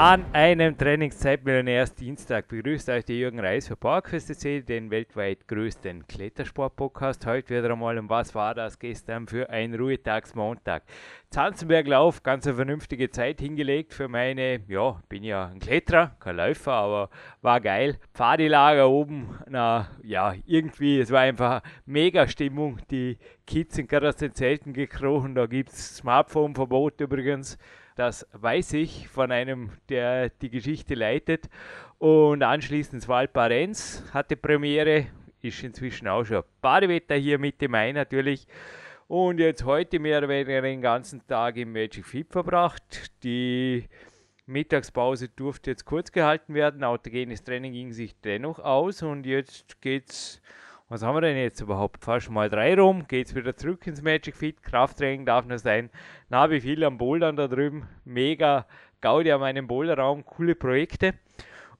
An einem Trainingszeitmillionärs-Dienstag begrüßt euch der Jürgen Reis für PowerQuest.de, den weltweit größten Klettersport-Podcast. Heute wieder einmal um was war das gestern für ein Ruhetagsmontag. Zanzenberglauf, ganz eine vernünftige Zeit hingelegt für meine, ja, bin ja ein Kletterer, kein Läufer, aber war geil. Pfadilager oben, na ja, irgendwie, es war einfach mega Stimmung. Die Kids sind gerade aus den Zelten gekrochen, da gibt es Smartphone-Verbot übrigens. Das weiß ich von einem, der die Geschichte leitet. Und anschließend Valparenz hatte Premiere, ist inzwischen auch schon Badewetter hier Mitte Mai natürlich. Und jetzt heute mehr oder weniger den ganzen Tag im Magic Fit verbracht. Die Mittagspause durfte jetzt kurz gehalten werden. Autogenes Training ging sich dennoch aus und jetzt geht's was haben wir denn jetzt überhaupt? Fast mal drei rum, geht's wieder zurück ins Magic Fit. Krafttraining darf nur sein. Na, wie viel am Bouldern da drüben. Mega Gaudi an meinem Boulderraum, coole Projekte.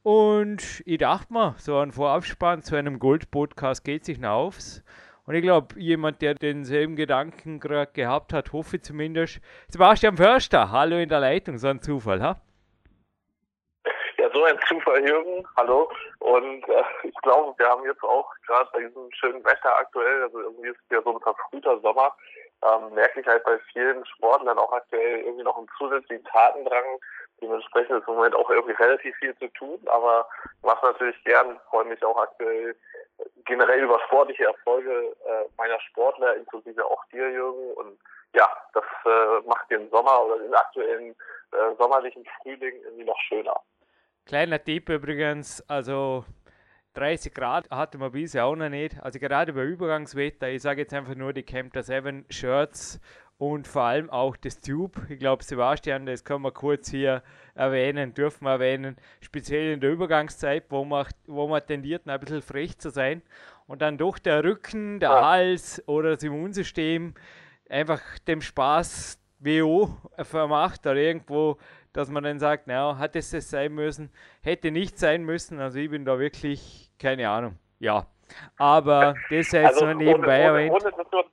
Und ich dachte mir, so ein Vorabspann zu einem Gold-Podcast geht sich noch aufs. Und ich glaube, jemand, der denselben Gedanken gerade gehabt hat, hoffe zumindest. Sebastian Förster, hallo in der Leitung, so ein Zufall, ha? So ein Zufall, Jürgen. Hallo. Und äh, ich glaube, wir haben jetzt auch gerade bei diesem schönen Wetter aktuell, also irgendwie ist es ja so ein verfrühter Sommer, ähm, merke ich halt bei vielen Sportlern auch aktuell irgendwie noch einen zusätzlichen Tatendrang. Dementsprechend ist im Moment auch irgendwie relativ viel zu tun, aber mache natürlich gern, freue mich auch aktuell generell über sportliche Erfolge äh, meiner Sportler, inklusive auch dir, Jürgen. Und ja, das äh, macht den Sommer oder den aktuellen äh, sommerlichen Frühling irgendwie noch schöner. Kleiner Tipp übrigens, also 30 Grad hatte man bisher auch noch nicht. Also gerade bei Übergangswetter, ich sage jetzt einfach nur die Camper 7 Shirts und vor allem auch das Tube. Ich glaube, Sebastian, das können wir kurz hier erwähnen, dürfen wir erwähnen, speziell in der Übergangszeit, wo man, wo man tendiert, ein bisschen frech zu sein und dann doch der Rücken, der ja. Hals oder das Immunsystem einfach dem Spaß WO vermacht oder irgendwo dass man dann sagt, naja, hat es das sein müssen, hätte nicht sein müssen. Also ich bin da wirklich, keine Ahnung, ja. Aber das sei jetzt also nur nebenbei ohne, ohne, ohne, dass wir,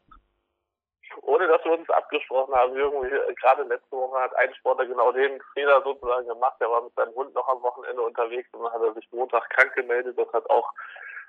ohne dass wir uns abgesprochen haben, irgendwie, gerade letzte Woche hat ein Sportler genau den Fehler sozusagen gemacht. Der war mit seinem Hund noch am Wochenende unterwegs und dann hat er sich Montag krank gemeldet. Das hat auch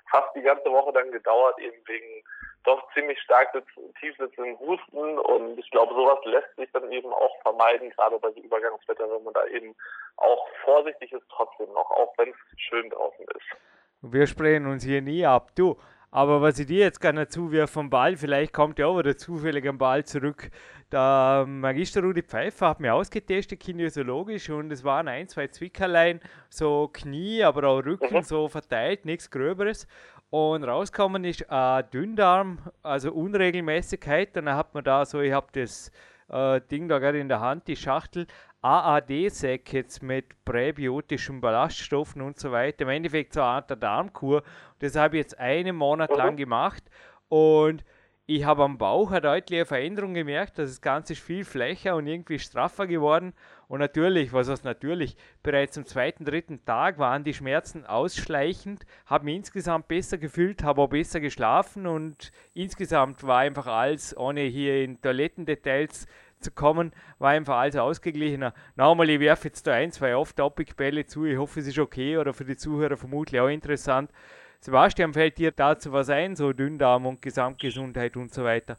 fast die ganze Woche dann gedauert, eben wegen doch ziemlich stark tief sitzenden Husten und ich glaube, sowas lässt sich dann eben auch vermeiden, gerade bei so Übergangswetter, wenn man da eben auch vorsichtig ist trotzdem noch, auch wenn es schön draußen ist. Wir sprechen uns hier nie ab. Du, aber was ich dir jetzt gerne zuwirf vom Ball, vielleicht kommt ja auch wieder zufällig am Ball zurück. Der Magister Rudi Pfeiffer hat mir ausgetestet, kinesiologisch, und es waren ein, zwei Zwickerlein, so Knie, aber auch Rücken mhm. so verteilt, nichts Gröberes. Und rauskommen ist äh, Dünndarm, also Unregelmäßigkeit. Und dann hat man da so, ich habe das äh, Ding da gerade in der Hand, die Schachtel, AAD-Säckets mit präbiotischen Ballaststoffen und so weiter. Im Endeffekt so eine Art Darmkur. Das habe ich jetzt einen Monat lang mhm. gemacht und ich habe am Bauch eine deutliche Veränderung gemerkt. Das Ganze ist viel flächer und irgendwie straffer geworden. Und natürlich, was heißt natürlich, bereits am zweiten, dritten Tag waren die Schmerzen ausschleichend, habe mich insgesamt besser gefühlt, habe auch besser geschlafen und insgesamt war einfach alles, ohne hier in Toilettendetails zu kommen, war einfach alles ausgeglichener. Nochmal, ich werfe jetzt da ein, zwei Off-Topic-Bälle zu. Ich hoffe, es ist okay oder für die Zuhörer vermutlich auch interessant. Sebastian, fällt dir dazu was ein, so Dünndarm und Gesamtgesundheit und so weiter?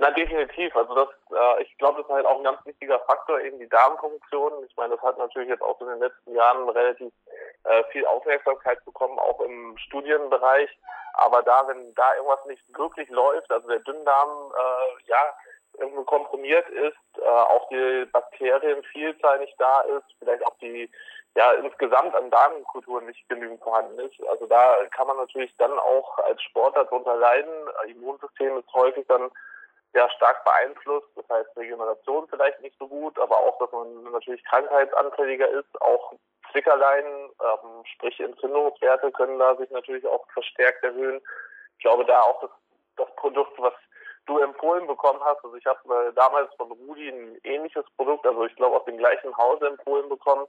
Na, definitiv. Also das, äh, ich glaube, das ist halt auch ein ganz wichtiger Faktor, eben die Darmfunktion. Ich meine, das hat natürlich jetzt auch in den letzten Jahren relativ äh, viel Aufmerksamkeit bekommen, auch im Studienbereich. Aber da, wenn da irgendwas nicht wirklich läuft, also der Dünndarm, äh, ja, irgendwo komprimiert ist, äh, auch die Bakterienvielzahl nicht da ist, vielleicht auch die ja insgesamt an Darmkulturen nicht genügend vorhanden ist. Also da kann man natürlich dann auch als Sportler darunter leiden. Immunsystem ist häufig dann ja stark beeinflusst. Das heißt Regeneration vielleicht nicht so gut, aber auch, dass man natürlich krankheitsanfälliger ist. Auch Zwickerlein, ähm, sprich Entzündungswerte können da sich natürlich auch verstärkt erhöhen. Ich glaube da auch das, das Produkt, was du empfohlen bekommen hast. Also ich habe äh, damals von Rudi ein ähnliches Produkt, also ich glaube aus dem gleichen Hause empfohlen bekommen,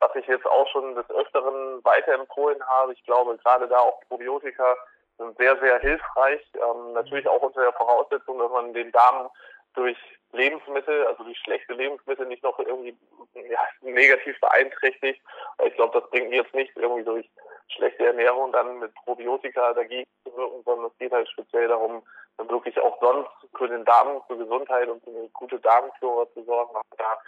was ich jetzt auch schon des Öfteren weiterempfohlen habe. Ich glaube, gerade da auch Probiotika sind sehr, sehr hilfreich. Ähm, natürlich auch unter der Voraussetzung, dass man den Darm durch Lebensmittel, also durch schlechte Lebensmittel nicht noch irgendwie ja, negativ beeinträchtigt. Ich glaube, das bringt jetzt nicht irgendwie durch schlechte Ernährung dann mit Probiotika dagegen zu wirken, sondern es geht halt speziell darum, dann wirklich auch sonst für den Darm, für Gesundheit und für eine gute Darmflora zu sorgen. Da,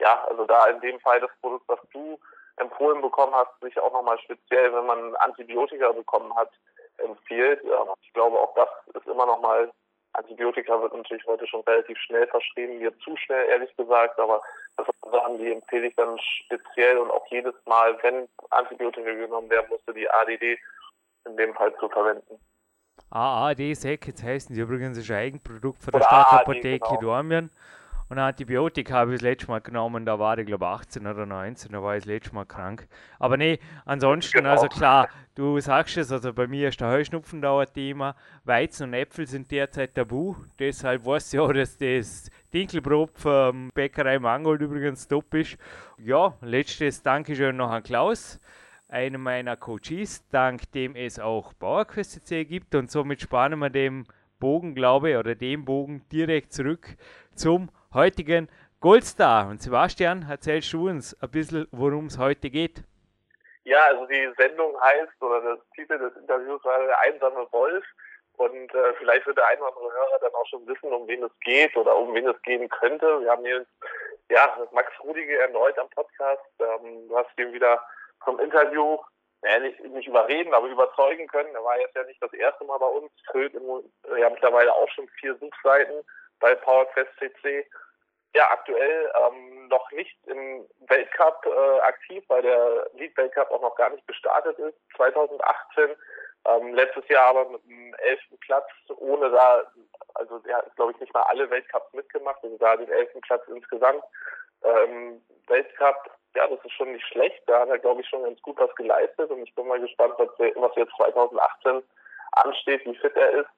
ja, also da in dem Fall das Produkt, was du empfohlen bekommen hast, sich auch nochmal speziell, wenn man Antibiotika bekommen hat, empfiehlt. Ich glaube, auch das ist immer nochmal Antibiotika wird natürlich heute schon relativ schnell verschrieben, mir zu schnell, ehrlich gesagt, aber das sind Sachen, die empfehle ich dann speziell und auch jedes Mal, wenn Antibiotika genommen werden musste, die ADD in dem Fall zu verwenden. AAD-Sec, jetzt heißen die übrigens ein Eigenprodukt von der Stadtapotheke genau. Dormien. Und Antibiotika habe ich das letzte Mal genommen, da war ich glaube 18 oder 19, da war ich das letzte Mal krank. Aber nee, ansonsten, genau. also klar, du sagst es, also bei mir ist der Heuschnupfen da ein Thema. Weizen und Äpfel sind derzeit tabu, deshalb weiß ich auch, dass das Dinkelbrot vom Bäckerei Mangold übrigens top ist. Ja, letztes Dankeschön noch an Klaus einem meiner Coaches, dank dem es auch Bauerquest gibt und somit spannen wir dem Bogen, glaube ich, oder dem Bogen direkt zurück zum heutigen Goldstar. Und Sebastian, erzählst du uns ein bisschen, worum es heute geht? Ja, also die Sendung heißt, oder das Titel des Interviews war Der einsame Wolf. Und äh, vielleicht wird der ein oder andere Hörer dann auch schon wissen, um wen es geht oder um wen es gehen könnte. Wir haben hier ja, Max Rudige erneut am Podcast. Ähm, du hast ihn wieder vom Interview ja, nicht, überreden, aber überzeugen können. Er war jetzt ja nicht das erste Mal bei uns, füllt ja mittlerweile auch schon vier Suchseiten bei PowerQuest CC ja aktuell ähm, noch nicht im Weltcup äh, aktiv, weil der Lead-Weltcup auch noch gar nicht gestartet ist, 2018. Ähm, letztes Jahr aber mit einem elften Platz, ohne da, also er hat, glaube ich, nicht mal alle Weltcups mitgemacht, also da den elften Platz insgesamt. Ähm, Weltcup, ja, das ist schon nicht schlecht, da hat er, glaube ich, schon ganz gut was geleistet und ich bin mal gespannt, was, was jetzt 2018 ansteht, wie fit er ist.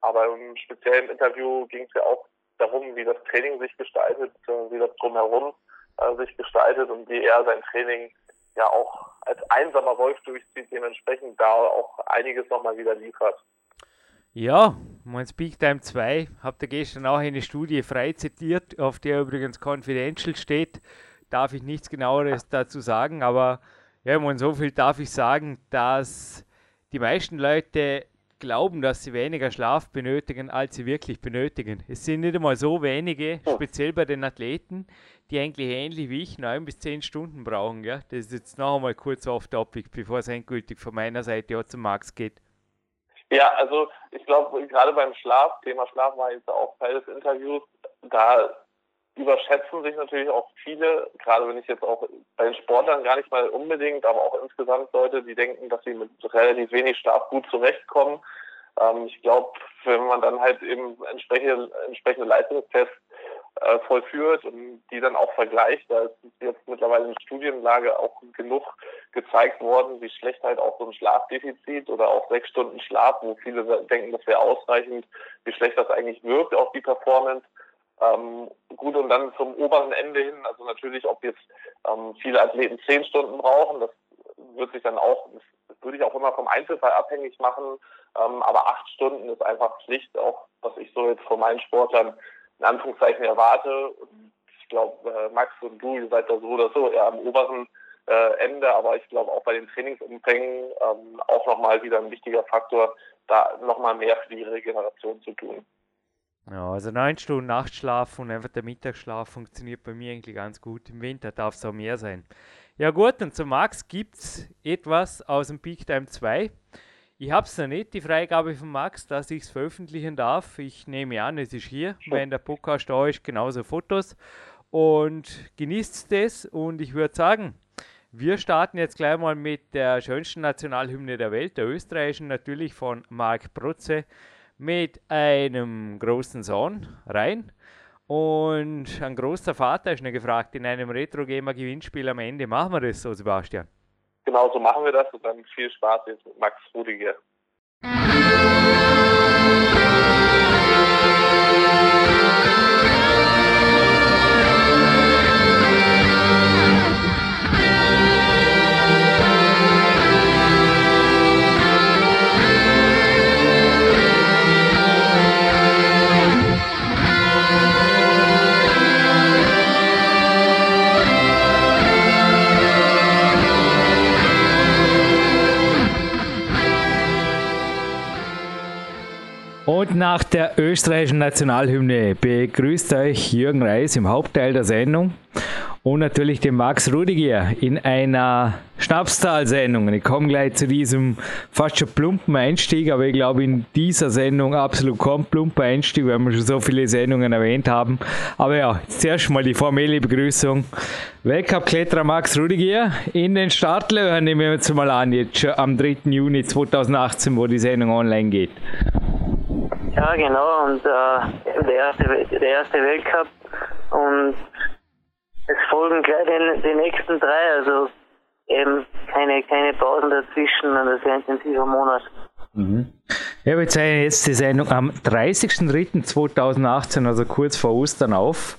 Aber im speziellen Interview ging es ja auch darum, wie das Training sich gestaltet, wie das drumherum äh, sich gestaltet und wie er sein Training ja auch als einsamer Wolf durchzieht, dementsprechend da auch einiges nochmal wieder liefert. Ja, mein Speak Time 2 habt ihr gestern auch eine Studie frei zitiert, auf der übrigens Confidential steht. Darf ich nichts genaueres dazu sagen, aber ja, ich meine, so viel darf ich sagen, dass die meisten Leute glauben, dass sie weniger Schlaf benötigen, als sie wirklich benötigen. Es sind nicht einmal so wenige, speziell bei den Athleten, die eigentlich ähnlich wie ich neun bis zehn Stunden brauchen. Ja? Das ist jetzt noch einmal kurz auf Topic, bevor es endgültig von meiner Seite auch zum Max geht. Ja, also ich glaube, gerade beim Schlaf, Thema Schlaf war jetzt auch Teil des Interviews, da überschätzen sich natürlich auch viele, gerade wenn ich jetzt auch bei den Sportlern gar nicht mal unbedingt, aber auch insgesamt Leute, die denken, dass sie mit relativ wenig Schlaf gut zurechtkommen. Ähm, ich glaube, wenn man dann halt eben entsprechende, entsprechende Leistungstests äh, vollführt und die dann auch vergleicht, da ist jetzt mittlerweile in Studienlage auch genug gezeigt worden, wie schlecht halt auch so ein Schlafdefizit oder auch sechs Stunden Schlaf, wo viele denken, das wäre ausreichend, wie schlecht das eigentlich wirkt auf die Performance. Ähm, gut, und dann zum oberen Ende hin, also natürlich, ob jetzt ähm, viele Athleten zehn Stunden brauchen, das wird sich dann auch, das würde ich auch immer vom Einzelfall abhängig machen, ähm, aber acht Stunden ist einfach Pflicht, auch was ich so jetzt von meinen Sportlern in Anführungszeichen erwarte. Und ich glaube, äh, Max und du, ihr seid da so oder so eher am oberen äh, Ende, aber ich glaube auch bei den Trainingsumfängen ähm, auch nochmal wieder ein wichtiger Faktor, da nochmal mehr für die Regeneration zu tun. Ja, also neun Stunden Nachtschlaf und einfach der Mittagsschlaf funktioniert bei mir eigentlich ganz gut. Im Winter darf es auch mehr sein. Ja gut, und zu Max gibt es etwas aus dem Peak Time 2. Ich habe es noch nicht, die Freigabe von Max, dass ich es veröffentlichen darf. Ich nehme an, es ist hier. Wenn der Podcast da ist, genauso Fotos. Und genießt es. Und ich würde sagen, wir starten jetzt gleich mal mit der schönsten Nationalhymne der Welt, der österreichischen, natürlich von Marc Protze mit einem großen Sohn rein. Und ein großer Vater ist noch gefragt in einem Retro-Gamer-Gewinnspiel am Ende. Machen wir das so, Sebastian? Genau so machen wir das und dann viel Spaß jetzt mit Max Rudiger. Österreichischen Nationalhymne begrüßt euch Jürgen Reis im Hauptteil der Sendung und natürlich den Max Rudiger in einer Schnapstal-Sendung. Ich komme gleich zu diesem fast schon plumpen Einstieg, aber ich glaube in dieser Sendung absolut kein plumper Einstieg, weil wir schon so viele Sendungen erwähnt haben. Aber ja, zuerst mal die formelle Begrüßung. Weltcup-Kletterer Max Rudiger in den Startlöchern nehmen wir jetzt mal an, jetzt schon am 3. Juni 2018, wo die Sendung online geht. Ja, genau, und äh, der, erste, der erste Weltcup und es folgen gleich die, die nächsten drei, also eben keine, keine Pausen dazwischen und ein sehr intensiver Monat. Mhm. Ja, wir zeichnen jetzt die Sendung am 30.03.2018, also kurz vor Ostern auf.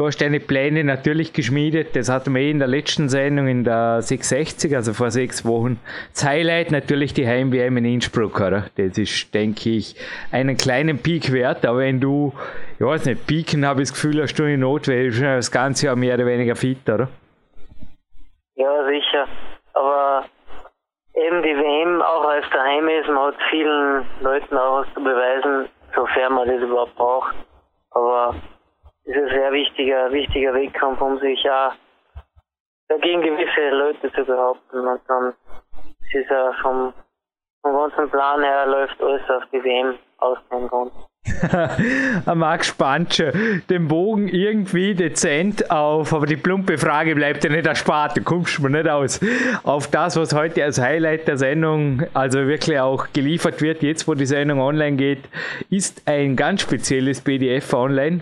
Du hast deine Pläne natürlich geschmiedet. Das hatten wir eh in der letzten Sendung in der 660, also vor sechs Wochen. Das Highlight natürlich die Heim-WM in Innsbruck, oder? Das ist, denke ich, einen kleinen Peak wert. Aber wenn du, ich weiß nicht, Peaken habe ich das Gefühl, hast du in Not, weil du das ganze Jahr mehr oder weniger fit, oder? Ja, sicher. Aber eben die WM, auch als daheim ist, man hat vielen Leuten auch was zu beweisen, sofern man das überhaupt braucht. Aber ist ein sehr wichtiger, wichtiger Wettkampf, um sich ja dagegen gewisse Leute zu behaupten. Und dann ist er vom, vom ganzen Plan her läuft alles auf die WM aus dem Grund. Max spannt schon den Bogen irgendwie dezent auf, aber die plumpe Frage bleibt ja nicht erspart, du kommst mir nicht aus. Auf das, was heute als Highlight der Sendung, also wirklich auch geliefert wird, jetzt wo die Sendung online geht, ist ein ganz spezielles PDF online.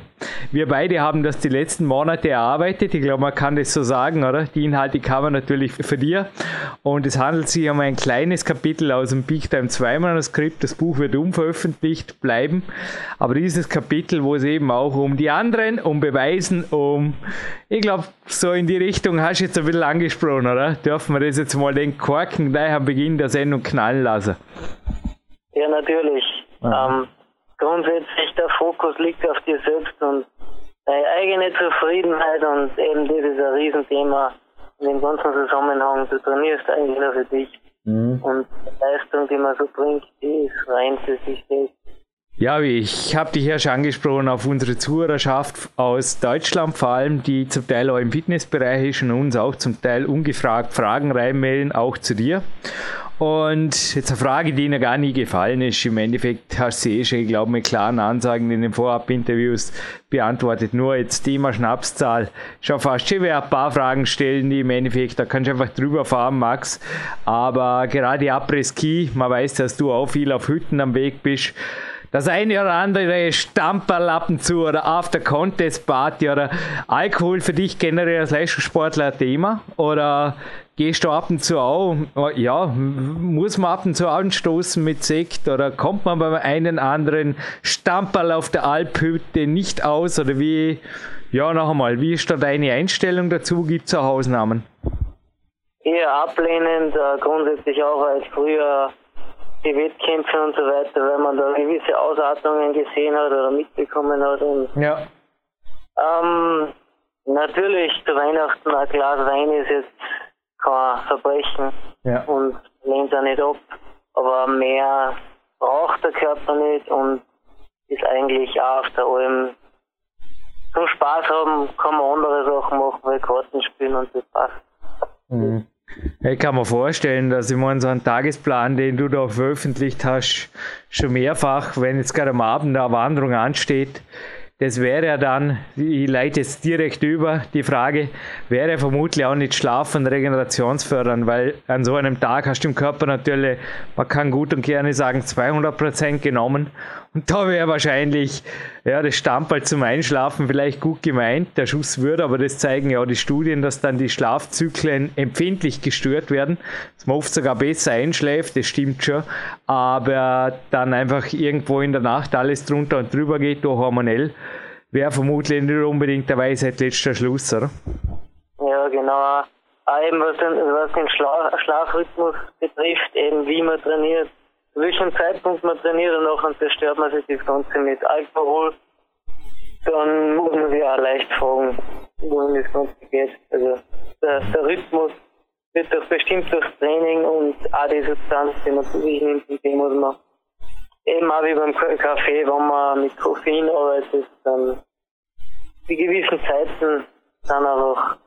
Wir beide haben das die letzten Monate erarbeitet, ich glaube, man kann das so sagen, oder? Die Inhalte kamen natürlich für dir und es handelt sich um ein kleines Kapitel aus dem Big Time 2 Manuskript. Das Buch wird unveröffentlicht bleiben. Aber dieses Kapitel, wo es eben auch um die anderen, um Beweisen, um, ich glaube, so in die Richtung hast du jetzt ein bisschen angesprochen, oder? Dürfen wir das jetzt mal den Korken gleich am Beginn der Sendung knallen lassen? Ja, natürlich. Ähm, grundsätzlich der Fokus liegt auf dir selbst und deine eigene Zufriedenheit und eben das ist ein Riesenthema in dem ganzen Zusammenhang. Du trainierst eigentlich nur für dich. Mhm. Und die Leistung, die man so bringt, die ist rein für sich selbst. Ja, ich habe dich ja schon angesprochen auf unsere Zuhörerschaft aus Deutschland, vor allem, die zum Teil auch im Fitnessbereich ist und uns auch zum Teil ungefragt Fragen reinmelden, auch zu dir. Und jetzt eine Frage, die Ihnen gar nie gefallen ist. Im Endeffekt hast du eh schon, ich glaube, mit klaren Ansagen in den Vorab-Interviews beantwortet. Nur jetzt Thema Schnapszahl. Schau fast schon ein paar Fragen stellen, die im Endeffekt, da kannst du einfach drüber fahren, Max. Aber gerade Après-Ski, man weiß, dass du auch viel auf Hütten am Weg bist das eine oder andere Stamperlappen zu oder After Contest Party oder Alkohol für dich generell als Leistungssportler ein Thema? Oder gehst du ab und zu auch, ja, muss man ab und zu anstoßen mit Sekt oder kommt man bei einem anderen Stamperl auf der Alphütte nicht aus oder wie, ja, noch einmal, wie ist da deine Einstellung dazu? Gibt es auch Ausnahmen? Eher ablehnend, äh, grundsätzlich auch als früher die Wettkämpfe und so weiter, weil man da gewisse Ausartungen gesehen hat oder mitbekommen hat. Und, ja. Ähm, natürlich zu Weihnachten ein Glas Wein ist jetzt kein Verbrechen ja. und lehnt er nicht ab. Aber mehr braucht der Körper nicht und ist eigentlich auch auf der Alm zum Spaß haben, kann man andere Sachen machen, wie Karten spielen und das passt. Mhm. Ich kann mir vorstellen, dass ich meine, so einen Tagesplan, den du da veröffentlicht hast, schon mehrfach, wenn jetzt gerade am Abend eine Wanderung ansteht, das wäre ja dann, ich leite jetzt direkt über die Frage, wäre vermutlich auch nicht schlafen regenerationsfördernd, weil an so einem Tag hast du im Körper natürlich, man kann gut und gerne sagen, 200% genommen und da wäre wahrscheinlich ja, das Stammball zum Einschlafen vielleicht gut gemeint. Der Schuss würde, aber das zeigen ja auch die Studien, dass dann die Schlafzyklen empfindlich gestört werden. Dass man oft sogar besser einschläft, das stimmt schon. Aber dann einfach irgendwo in der Nacht alles drunter und drüber geht, durch hormonell, wäre vermutlich nicht unbedingt der Weisheit letzter Schluss, oder? Ja, genau. Auch eben was den, was den Schla Schlafrhythmus betrifft, eben wie man trainiert welchem Zeitpunkt man trainiert und nachher zerstört man sich das Ganze mit Alkohol, dann muss man sich auch leicht fragen, wohin das Ganze geht. Also der, der Rhythmus wird doch bestimmt durch Training und auch die Substanz, die man zu sich nimmt, die muss man eben auch wie beim Kaffee, wenn man mit Koffein arbeitet, dann die gewissen Zeiten sind einfach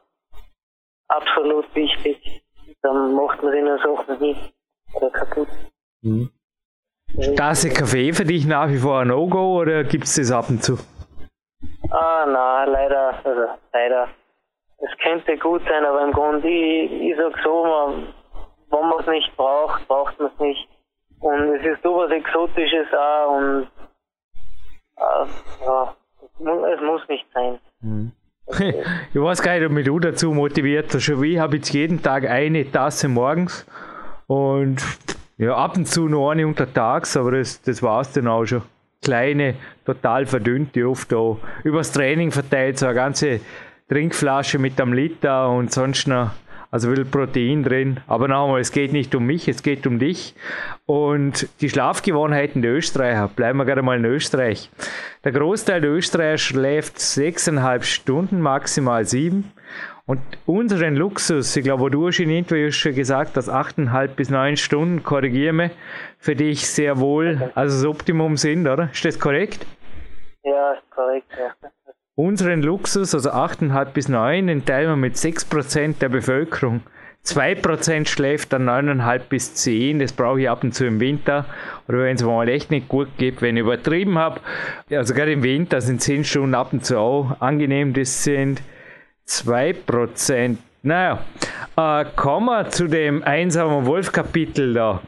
absolut wichtig. Dann macht man sich nur Sachen hin oder kaputt. Mhm. Tasse Kaffee für dich nach wie vor ein No-Go oder gibt es das ab und zu? Ah, nein, leider, also leider. Es könnte gut sein, aber im Grunde, ich, ich sag so, man, wenn man es nicht braucht, braucht man es nicht. Und es ist sowas Exotisches auch und äh, ja, es muss nicht sein. Mhm. Ich weiß gar nicht, ob mich du dazu motiviert hast. Schon wie habe jetzt jeden Tag eine Tasse morgens und ja, ab und zu noch eine untertags, aber das, das war es dann auch schon. Kleine, total verdünnte, oft auch übers Training verteilt, so eine ganze Trinkflasche mit einem Liter und sonst noch also viel Protein drin. Aber nochmal, es geht nicht um mich, es geht um dich. Und die Schlafgewohnheiten der Österreicher, bleiben wir gerade mal in Österreich. Der Großteil der Österreicher schläft sechseinhalb Stunden, maximal sieben. Und unseren Luxus, ich glaube, du hast in Interviews schon gesagt, dass achteinhalb bis neun Stunden, korrigiere mich, für dich sehr wohl, also das Optimum sind, oder? Ist das korrekt? Ja, ist korrekt, ja. Unseren Luxus, also 8,5 bis 9, den teilen wir mit 6% der Bevölkerung. 2% schläft dann 9,5 bis 10, das brauche ich ab und zu im Winter. Oder wenn es mal echt nicht gut geht, wenn ich übertrieben habe. Also gerade im Winter sind 10 Stunden ab und zu auch angenehm, das sind 2%. Naja, äh, kommen wir zu dem einsamen Wolf-Kapitel da.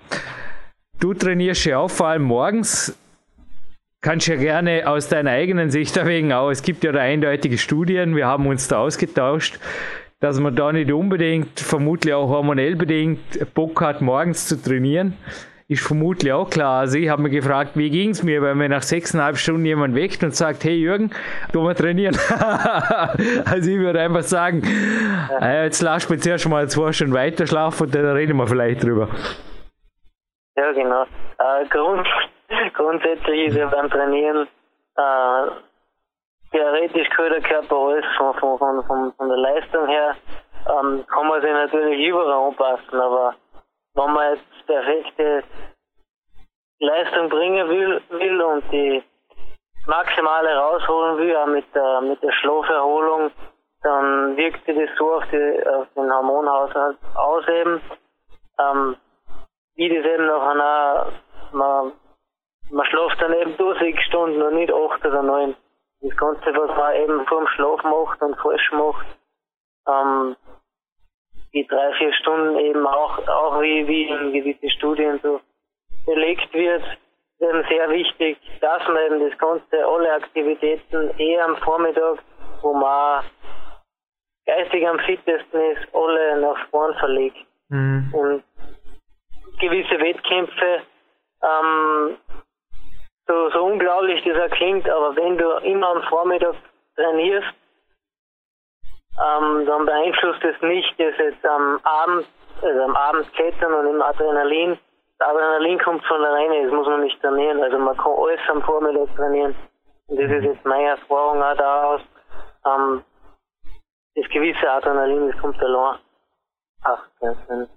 Du trainierst ja auch vor allem morgens kannst ja gerne aus deiner eigenen Sicht erwägen, auch es gibt ja da eindeutige Studien, wir haben uns da ausgetauscht, dass man da nicht unbedingt, vermutlich auch hormonell bedingt, Bock hat, morgens zu trainieren. Ist vermutlich auch klar. Also ich habe mich gefragt, wie ging es mir, wenn mir nach sechseinhalb Stunden jemand weckt und sagt, hey Jürgen, du mal trainieren. also ich würde einfach sagen, äh, jetzt lass mich zuerst mal zwei Stunden weiter schlafen und dann reden wir vielleicht drüber. Ja, genau. Äh, Grund, grundsätzlich ist ja beim Trainieren äh, theoretisch gehört der Körper alles von, von, von, von, von der Leistung her, ähm, kann man sich natürlich überall anpassen, aber wenn man jetzt perfekte Leistung bringen will, will und die maximale rausholen will, auch mit der, mit der Schlaferholung, dann wirkt sich das so auf, die, auf den Hormonhaushalt aus eben, ähm, wie das eben noch einer, man man schläft dann eben durch sechs Stunden und nicht acht oder neun. Das Ganze, was man eben vor dem Schlaf macht und falsch macht, ähm, die drei, vier Stunden eben auch, auch wie, wie in gewissen Studien so belegt wird, eben sehr wichtig, dass man eben das Ganze, alle Aktivitäten eher am Vormittag, wo man geistig am fittesten ist, alle nach vorn verlegt. Mhm. Und gewisse Wettkämpfe ähm, so, so unglaublich das auch klingt, aber wenn du immer am Vormittag trainierst, ähm, dann beeinflusst es nicht, dass jetzt am Abend, also am Abend klettern und im Adrenalin, das Adrenalin kommt von alleine, das muss man nicht trainieren, also man kann alles am Vormittag trainieren. Und das ist jetzt meine Erfahrung auch daraus, ähm, das gewisse Adrenalin, das kommt allein. Ach, das sind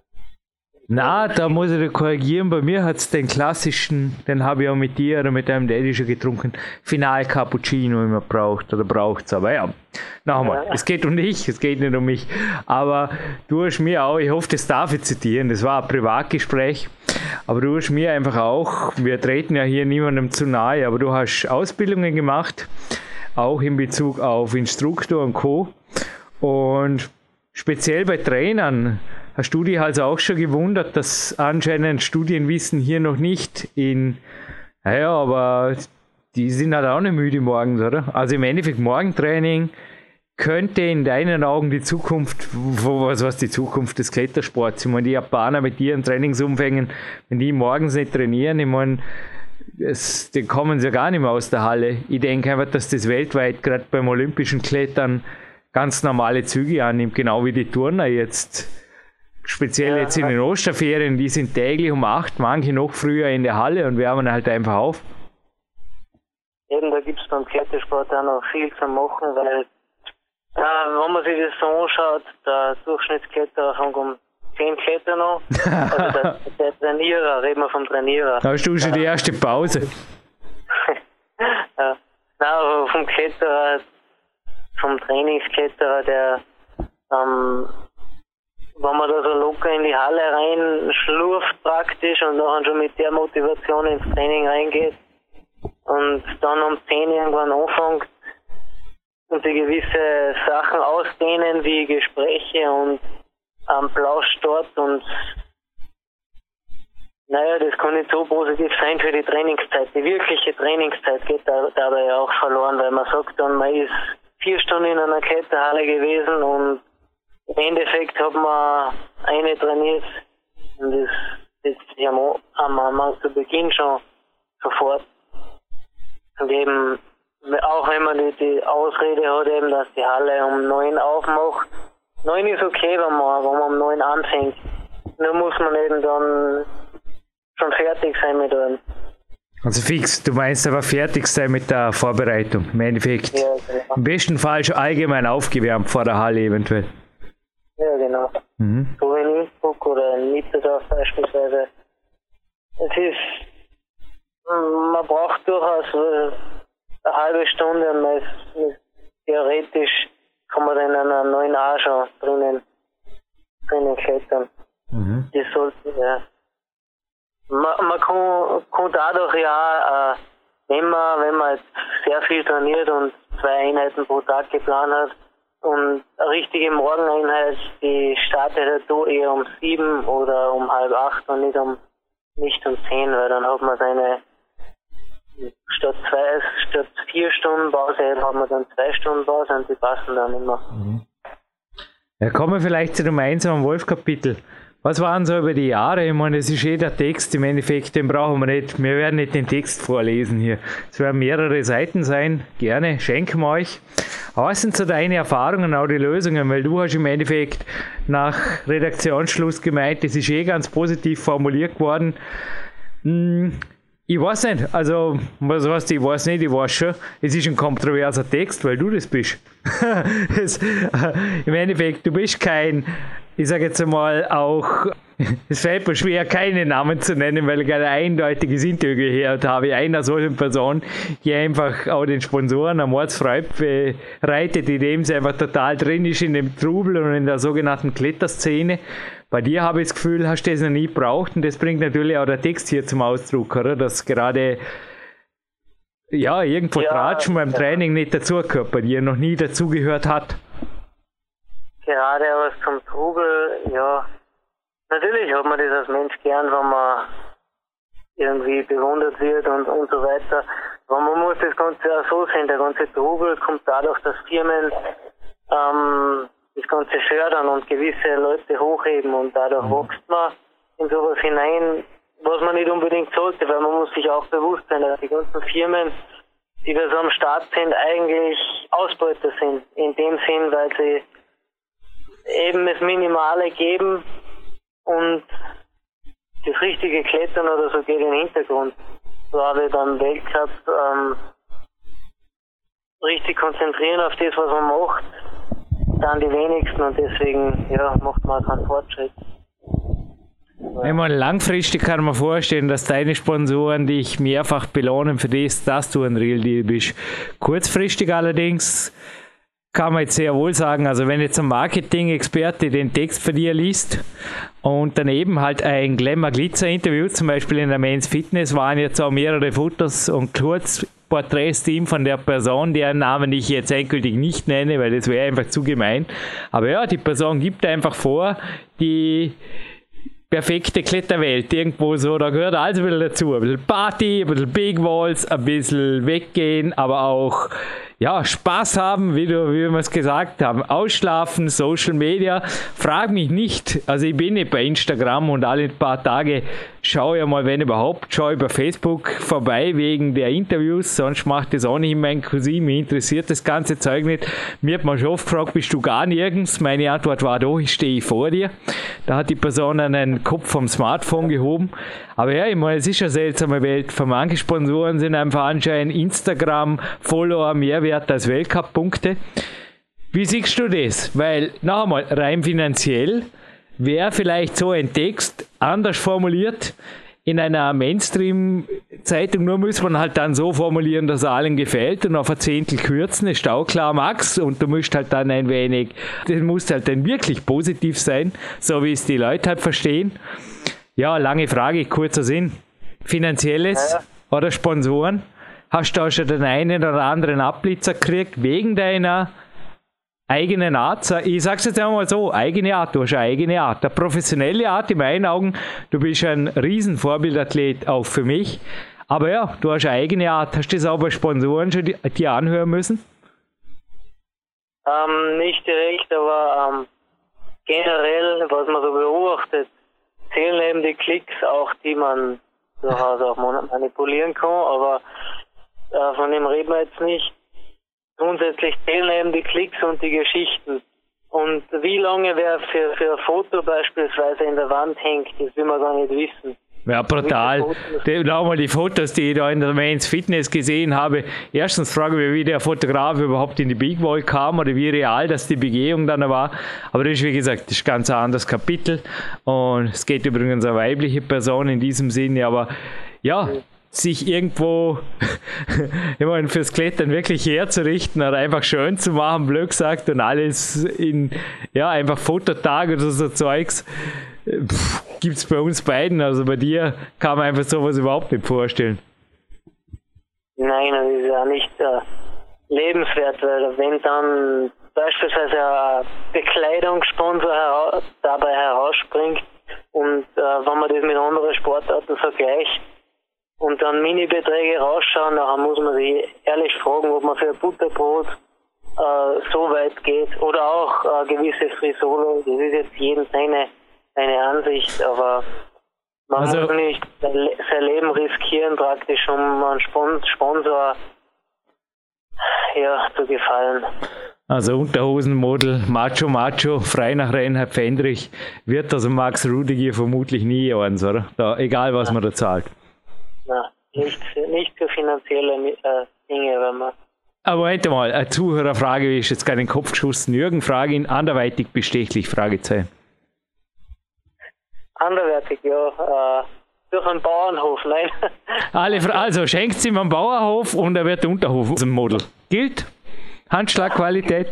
na, da muss ich korrigieren. Bei mir hat es den klassischen, den habe ich auch mit dir oder mit deinem Daddy schon getrunken, Final Cappuccino immer braucht oder braucht es. Aber ja, nochmal, ja. es geht um dich, es geht nicht um mich. Aber du hast mir auch, ich hoffe, das darf ich zitieren, das war ein Privatgespräch, aber du hast mir einfach auch, wir treten ja hier niemandem zu nahe, aber du hast Ausbildungen gemacht, auch in Bezug auf Instruktor und Co. Und speziell bei Trainern Hast du dich also auch schon gewundert, dass anscheinend Studienwissen hier noch nicht in, naja, aber die sind halt auch nicht müde morgens, oder? Also im Endeffekt Morgentraining könnte in deinen Augen die Zukunft, was, was die Zukunft des Klettersports, ich meine, die Japaner mit ihren Trainingsumfängen, wenn die morgens nicht trainieren, ich meine, es, die kommen sie ja gar nicht mehr aus der Halle. Ich denke einfach, dass das weltweit, gerade beim olympischen Klettern, ganz normale Züge annimmt, genau wie die Turner jetzt Speziell ja. jetzt in den Osterferien, die sind täglich um 8, manche noch früher in der Halle und wärmen halt einfach auf. Eben, da gibt es beim Klettersport auch noch viel zu machen, weil äh, wenn man sich das so anschaut, der Durchschnittskletterer fängt um 10 Kletter noch. Also der, der Trainierer, reden wir vom Trainierer. Hast du schon die erste Pause? ja. Nein, aber vom Kletterer, vom Trainingskletterer, der ähm, wenn man da so locker in die Halle rein schlurft praktisch und dann schon mit der Motivation ins Training reingeht und dann um 10 irgendwann anfängt und die gewisse Sachen ausdehnen wie Gespräche und am Plausch dort und naja, das kann nicht so positiv sein für die Trainingszeit. Die wirkliche Trainingszeit geht da, dabei auch verloren, weil man sagt dann, man ist vier Stunden in einer Kletterhalle gewesen und im Endeffekt hat man eine trainiert und das setzt sich am, am, am zu Beginn schon sofort. Und eben, auch wenn man die, die Ausrede hat, eben, dass die Halle um neun aufmacht. Neun ist okay, wenn man, wenn man um neun anfängt. Nur muss man eben dann schon fertig sein mit allem. Also fix, du meinst aber fertig sein mit der Vorbereitung, im Endeffekt. Ja, genau. Im besten Fall schon allgemein aufgewärmt vor der Halle eventuell. Ja, genau. Mhm. So wie in Innsbruck oder in Mitterdorf beispielsweise. Es ist, man braucht durchaus äh, eine halbe Stunde und man ist, theoretisch kann man dann in einer neuen A schon drinnen, drinnen klettern. Mhm. Das sollte, ja. Man, man kann, kann dadurch ja, äh, wenn man, wenn man jetzt sehr viel trainiert und zwei Einheiten pro Tag geplant hat, und eine richtige Morgeneinheit, die startet da eher um sieben oder um halb acht und nicht um nicht um zehn, weil dann hat man seine statt zwei, statt vier Stunden Pause hat man dann zwei Stunden Pause und die passen dann immer. Mhm. Ja, kommen wir vielleicht zu dem einsamen Wolf-Kapitel. Was waren so über die Jahre? Ich meine, es ist eh der Text im Endeffekt, den brauchen wir nicht. Wir werden nicht den Text vorlesen hier. Es werden mehrere Seiten sein. Gerne, schenken wir euch. Aber was sind so deine Erfahrungen, auch die Lösungen? Weil du hast im Endeffekt nach Redaktionsschluss gemeint, das ist eh ganz positiv formuliert worden. Hm, ich weiß nicht, also, was heißt, ich weiß nicht, ich weiß schon, es ist ein kontroverser Text, weil du das bist. Im Endeffekt, du bist kein ich sage jetzt einmal auch, es fällt mir schwer, keine Namen zu nennen, weil ich ein eindeutiges Interview gehört habe, einer solchen Person, die einfach auch den Sponsoren am Mordsfreude bereitet, indem sie einfach total drin ist in dem Trubel und in der sogenannten Kletterszene. Bei dir habe ich das Gefühl, hast du das noch nie gebraucht und das bringt natürlich auch der Text hier zum Ausdruck, oder? Dass gerade ja, irgendwo ja, Tratschen beim ja. Training nicht dazugehört, bei dir noch nie dazugehört hat gerade was zum Trubel, ja, natürlich hat man das als Mensch gern, wenn man irgendwie bewundert wird und, und so weiter. Aber man muss das Ganze auch so sehen, der ganze Trubel kommt dadurch, dass Firmen ähm, das Ganze fördern und gewisse Leute hochheben und dadurch mhm. wächst man in sowas hinein, was man nicht unbedingt sollte, weil man muss sich auch bewusst sein, dass die ganzen Firmen, die da so am Start sind, eigentlich Ausbeuter sind. In dem Sinn, weil sie eben das Minimale geben und das richtige Klettern oder so geht in den Hintergrund. So habe ich dann Weltcup ähm, richtig konzentrieren auf das, was man macht, dann die wenigsten und deswegen ja, macht man keinen Fortschritt. Wenn man langfristig kann man vorstellen, dass deine Sponsoren dich mehrfach belohnen für das, dass du ein Real Deal bist. Kurzfristig allerdings kann man jetzt sehr wohl sagen, also wenn jetzt ein Marketing-Experte den Text von dir liest und daneben halt ein Glamour-Glitzer-Interview, zum Beispiel in der Men's Fitness, waren jetzt auch mehrere Fotos und Kurzporträts Team von der Person, deren Namen ich jetzt endgültig nicht nenne, weil das wäre einfach zu gemein. Aber ja, die Person gibt einfach vor, die perfekte Kletterwelt irgendwo so, da gehört alles ein bisschen dazu. Ein bisschen Party, ein bisschen Big Walls, ein bisschen weggehen, aber auch ja, Spaß haben, wie, du, wie wir es gesagt haben, ausschlafen, Social Media. Frag mich nicht, also ich bin nicht bei Instagram und alle paar Tage schaue ja mal, wenn überhaupt, schaue über Facebook vorbei wegen der Interviews, sonst macht das auch nicht mein Cousin, mich interessiert das ganze Zeug nicht. Mir hat man schon oft gefragt, bist du gar nirgends? Meine Antwort war, da ich stehe vor dir. Da hat die Person einen Kopf vom Smartphone gehoben. Aber ja, ich meine, es ist eine seltsame Welt. Für manche Sponsoren sind einfach anscheinend Instagram-Follower mehr wert als Weltcup-Punkte. Wie siehst du das? Weil, noch einmal, rein finanziell, wäre vielleicht so ein Text anders formuliert in einer Mainstream-Zeitung, nur muss man halt dann so formulieren, dass er allen gefällt und auf ein Zehntel kürzen, ist auch klar, Max, und du musst halt dann ein wenig, das muss halt dann wirklich positiv sein, so wie es die Leute halt verstehen. Ja, lange Frage, kurzer Sinn. Finanzielles ja, ja. oder Sponsoren? Hast du auch schon den einen oder anderen Abblitzer gekriegt wegen deiner eigenen Art, ich sag's jetzt einmal so, eigene Art, du hast eine eigene Art, eine professionelle Art in meinen Augen, du bist ein Riesenvorbildathlet auch für mich, aber ja, du hast eine eigene Art, hast du das auch bei Sponsoren schon die, die anhören müssen? Ähm, nicht direkt, aber ähm, generell, was man so beobachtet, zählen eben die Klicks auch, die man durchaus auch manipulieren kann, aber äh, von dem reden wir jetzt nicht grundsätzlich zählen eben die Klicks und die Geschichten. Und wie lange wer für, für ein Foto beispielsweise in der Wand hängt, das will man gar nicht wissen. Ja, brutal. Die, mal die Fotos, die ich da in der Mainz Fitness gesehen habe. Erstens frage ich mich, wie der Fotograf überhaupt in die Big Wall kam oder wie real das die Begehung dann war. Aber das ist, wie gesagt, das ist ein ganz anderes Kapitel. Und es geht übrigens eine weibliche Person in diesem Sinne. Aber ja, sich irgendwo, ich meine, fürs Klettern wirklich herzurichten oder einfach schön zu machen, blöd gesagt, und alles in, ja, einfach Fototag oder so Zeugs, gibt es bei uns beiden. Also bei dir kann man einfach sowas überhaupt nicht vorstellen. Nein, das ist ja nicht äh, lebenswert, weil wenn dann beispielsweise ein Bekleidungssponsor hera dabei herausspringt und äh, wenn man das mit anderen Sportarten vergleicht, und dann Mini-Beträge rausschauen, dann muss man sich ehrlich fragen, ob man für Butterbrot äh, so weit geht oder auch äh, gewisse Frisolo. Das ist jetzt jedem seine, seine Ansicht, aber man also, muss nicht sein Leben riskieren, praktisch, um einen Sponsor ja, zu gefallen. Also Unterhosenmodel, Macho Macho, frei nach Reinhard Fendrich, wird also Max Rudiger vermutlich nie eins, oder? Da, egal was ja. man da zahlt. Na, nicht für, nicht für finanzielle äh, Dinge, wenn man. Aber heute mal, eine Zuhörerfrage, wie ist jetzt gerade den Kopf geschossen. Jürgen, Frage ihn anderweitig bestechlich, Fragezeichen. Anderweitig, ja. Äh, durch einen Bauernhof, nein. Alle, also schenkt ihm einen Bauernhof und er wird Unterhof dem Model. Gilt? Handschlagqualität.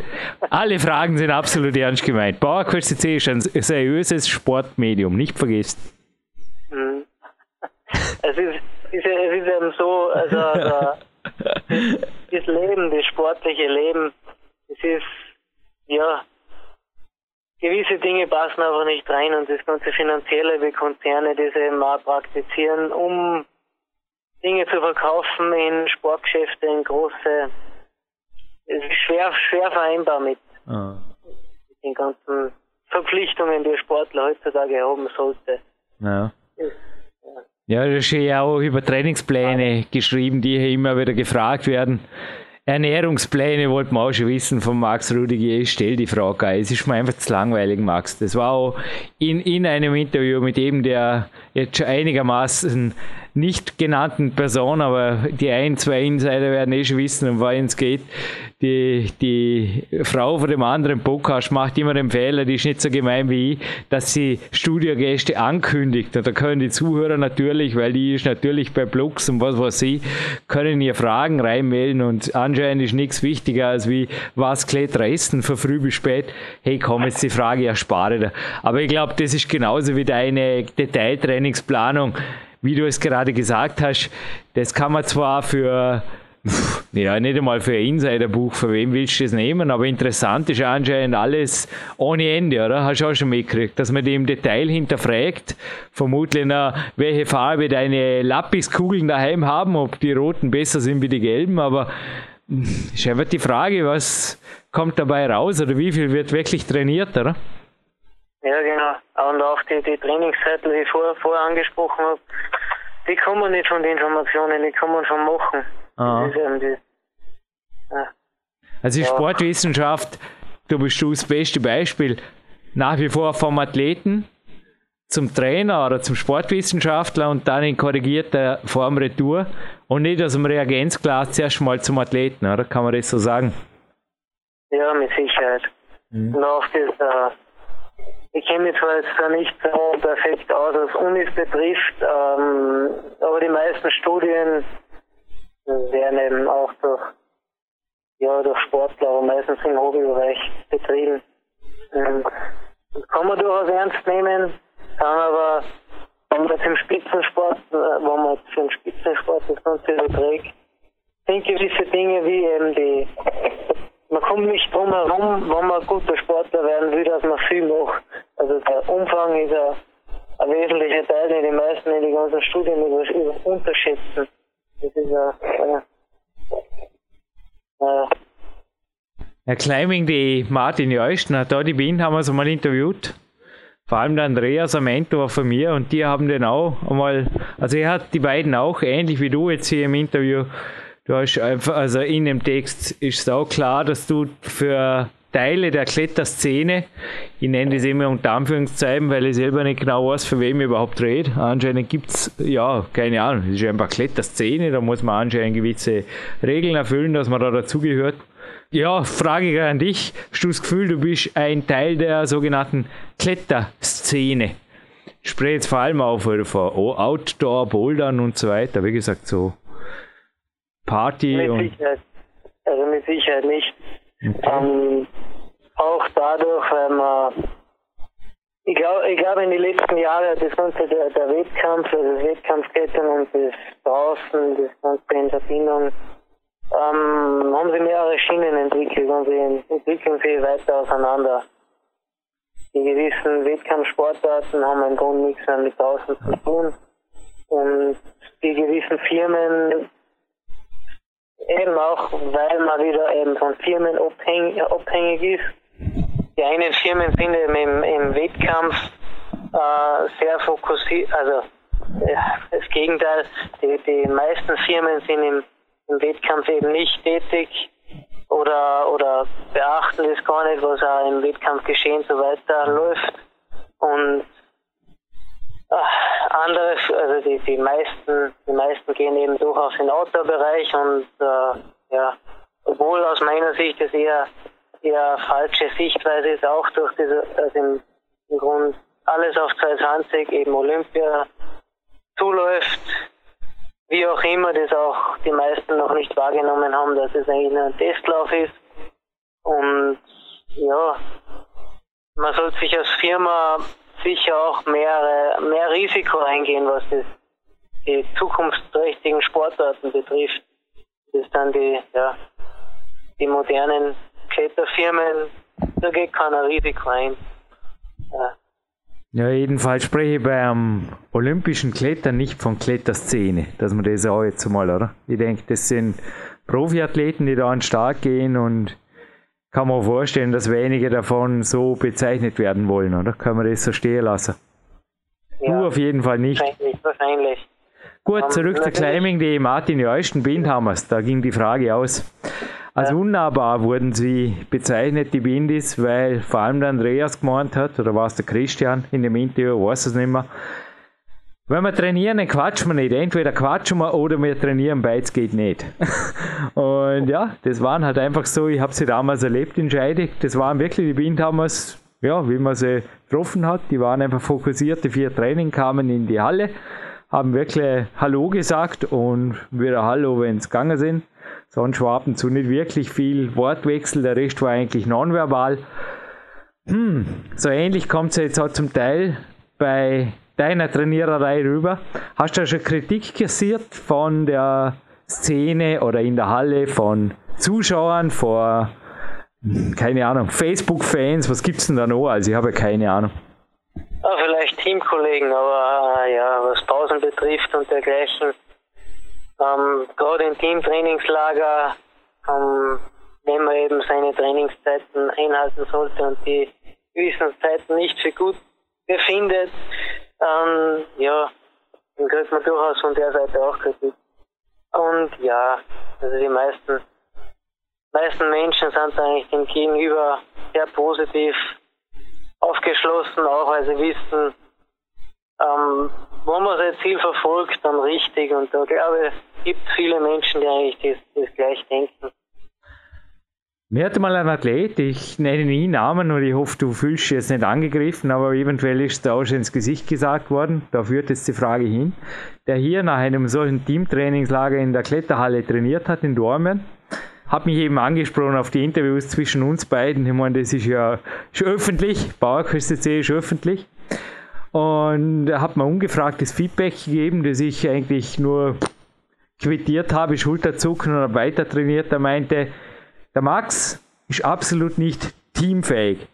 Alle Fragen sind absolut ernst gemeint. Bauerquest CC ist ein seriöses Sportmedium, nicht vergessen. Mhm. Es ist ist, es ist eben so, also das, das Leben, das sportliche Leben, es ist, ja, gewisse Dinge passen einfach nicht rein und das ganze Finanzielle wie Konzerne, die eben auch praktizieren, um Dinge zu verkaufen in Sportgeschäfte, in große, es ist schwer, schwer vereinbar mit, ah. den ganzen Verpflichtungen, die Sportler heutzutage haben sollte. Ja. Ja, da steht ja auch über Trainingspläne geschrieben, die hier immer wieder gefragt werden. Ernährungspläne wollten wir auch schon wissen von Max Rudiger. Ich stelle die Frage, es ist mir einfach zu langweilig, Max. Das war auch in, in einem Interview mit eben der jetzt schon einigermaßen nicht genannten Person, aber die ein, zwei Insider werden eh schon wissen, um wen es geht. Die, die Frau von dem anderen Podcast macht immer den Fehler, die ist nicht so gemein wie ich, dass sie Studiogäste ankündigt. Und da können die Zuhörer natürlich, weil die ist natürlich bei Blogs und was weiß ich, können ihr Fragen reinmelden und anscheinend ist nichts wichtiger als wie, was Kletterer essen von früh bis spät. Hey, komm, jetzt die Frage erspare da. Aber ich glaube, das ist genauso wie deine Detailtrainingsplanung wie du es gerade gesagt hast, das kann man zwar für ja, nicht einmal für ein Insiderbuch, für wen willst du das nehmen, aber interessant ist anscheinend alles ohne Ende, oder? Hast du auch schon mitgekriegt, dass man die im Detail hinterfragt, vermutlich noch, welche Farbe deine Lapiskugeln daheim haben, ob die roten besser sind wie die gelben, aber ist einfach die Frage, was kommt dabei raus oder wie viel wird wirklich trainiert, oder? Ja, genau. Und auch die, die Trainingszeiten, die ich vorher, vorher angesprochen habe, die kommen nicht von den Informationen, die kann man schon machen. Das ist eben die, ja. Also ja. Sportwissenschaft, du bist du das beste Beispiel, nach wie vor vom Athleten zum Trainer oder zum Sportwissenschaftler und dann in korrigierter Form Retour und nicht aus dem Reagenzglas zuerst mal zum Athleten, oder? Kann man das so sagen? Ja, mit Sicherheit. Mhm. Und auch das, äh, ich kenne mich zwar jetzt nicht so perfekt aus, was Unis betrifft, ähm, aber die meisten Studien werden eben auch durch, ja, durch Sportler, aber meistens im Hobbybereich betrieben. Ähm, kann man durchaus ernst nehmen, kann aber, wenn man zum Spitzensport, äh, wenn man den Spitzensport das Ganze überträgt, sind gewisse Dinge wie eben die man kommt nicht drum herum, wenn man guter Sportler werden will, dass man viel macht. Also der Umfang ist ein, ein wesentlicher Teil, den die meisten in den ganzen Studien unterschätzen. Das ist ein, äh, äh, Herr Climbing, die Martin Jeuschner, da die Wien haben wir so mal interviewt. Vor allem der Andreas, ein Mentor von mir, und die haben den auch einmal, also er hat die beiden auch, ähnlich wie du jetzt hier im Interview, Du hast einfach, also in dem Text ist es auch klar, dass du für Teile der Kletterszene, ich nenne das immer unter Anführungszeichen, weil ich selber nicht genau weiß, für wen ich überhaupt rede. Anscheinend gibt es, ja, keine Ahnung, es ist einfach Kletterszene, da muss man anscheinend gewisse Regeln erfüllen, dass man da dazugehört. Ja, Frage ich an dich. Hast du das Gefühl, du bist ein Teil der sogenannten Kletterszene? Ich spreche jetzt vor allem auch von Outdoor, Bouldern und so weiter. Wie gesagt, so Party mit und. Sicherheit, also mit Sicherheit nicht. Ähm, auch dadurch, weil man ich glaube, ich glaub, in den letzten Jahren das ganze der, der Wettkampf, also das Wettkampfklettern und das draußen, das ganze in Verbindung, ähm, haben sie mehrere Schienen entwickelt und sie entwickeln sich weiter auseinander. Die gewissen Wettkampfsportarten haben im Grunde nichts mehr mit draußen zu tun. Und die gewissen Firmen Eben auch, weil man wieder eben von Firmen abhängig, ist. Die einen Firmen sind eben im, im Wettkampf äh, sehr fokussiert, also äh, das Gegenteil, die, die meisten Firmen sind im, im Wettkampf eben nicht tätig oder, oder beachten das gar nicht, was auch im Wettkampfgeschehen so weiter läuft. Und anderes, also die, die meisten, die meisten gehen eben durchaus in den Outdoor-Bereich und äh, ja, obwohl aus meiner Sicht es eher eher falsche Sichtweise ist, auch durch diese, also im, im Grund alles auf 2020 eben Olympia zuläuft, wie auch immer das auch die meisten noch nicht wahrgenommen haben, dass es eigentlich nur ein Testlauf ist. Und ja, man sollte sich als Firma sicher auch mehr, mehr Risiko eingehen, was das, die zukunftsträchtigen Sportarten betrifft. Das dann die, ja, die modernen Kletterfirmen, da geht keiner Risiko ein. Ja. Ja, jedenfalls spreche ich beim olympischen Klettern nicht von Kletterszene, dass man das auch jetzt mal, oder? Ich denke, das sind Profiathleten, die da an den Start gehen und kann man vorstellen, dass wenige davon so bezeichnet werden wollen, oder? Kann man das so stehen lassen? Ja, du auf jeden Fall nicht. Wahrscheinlich, wahrscheinlich. Gut, zurück um, zu Climbing, die Martin Jeuschen Bindhammers, da ging die Frage aus. Als ja. unnahbar wurden sie bezeichnet, die Bindis, weil vor allem der Andreas gemeint hat, oder war es der Christian in dem Interview, weiß es nicht mehr, wenn wir trainieren, dann quatschen wir nicht. Entweder quatschen wir oder wir trainieren, beides geht nicht. und ja, das waren halt einfach so, ich habe sie damals erlebt in Scheide. Das waren wirklich, die Bienen damals, ja, wie man sie getroffen hat, die waren einfach fokussiert, die vier Training kamen in die Halle, haben wirklich Hallo gesagt und wieder Hallo, wenn es gegangen sind. Sonst war ab und zu nicht wirklich viel Wortwechsel, der Rest war eigentlich nonverbal. Hm, so ähnlich kommt es jetzt auch zum Teil bei deiner Trainiererei rüber. Hast du schon Kritik kassiert von der Szene oder in der Halle von Zuschauern, vor, keine Ahnung, Facebook-Fans? Was gibt es denn da noch? Also ich habe keine Ahnung. Ja, vielleicht Teamkollegen, aber äh, ja, was Pausen betrifft und dergleichen. Ähm, Gerade im Teamtrainingslager, ähm, wenn man eben seine Trainingszeiten einhalten sollte und die gewissen nicht für gut befindet, ähm, ja, dann kriegt man durchaus von der Seite auch Kritik. Und ja, also die meisten, meisten Menschen sind eigentlich dem Gegenüber sehr positiv aufgeschlossen, auch weil sie wissen, ähm, wo man sein Ziel verfolgt, dann richtig. Und da glaube ich, gibt viele Menschen, die eigentlich das, das gleich denken. Mir hatte mal ein Athlet, ich nenne nie Namen und ich hoffe, du fühlst dich jetzt nicht angegriffen, aber eventuell ist da auch schon ins Gesicht gesagt worden, da führt jetzt die Frage hin, der hier nach einem solchen Teamtrainingslager in der Kletterhalle trainiert hat in Dormen, hat mich eben angesprochen auf die Interviews zwischen uns beiden. Ich meine, das ist ja ist öffentlich, Bauerküste C ist öffentlich. Und er hat mir ungefragtes Feedback gegeben, das ich eigentlich nur quittiert habe, Schulterzucken oder weiter trainiert. Er meinte, der Max ist absolut nicht teamfähig.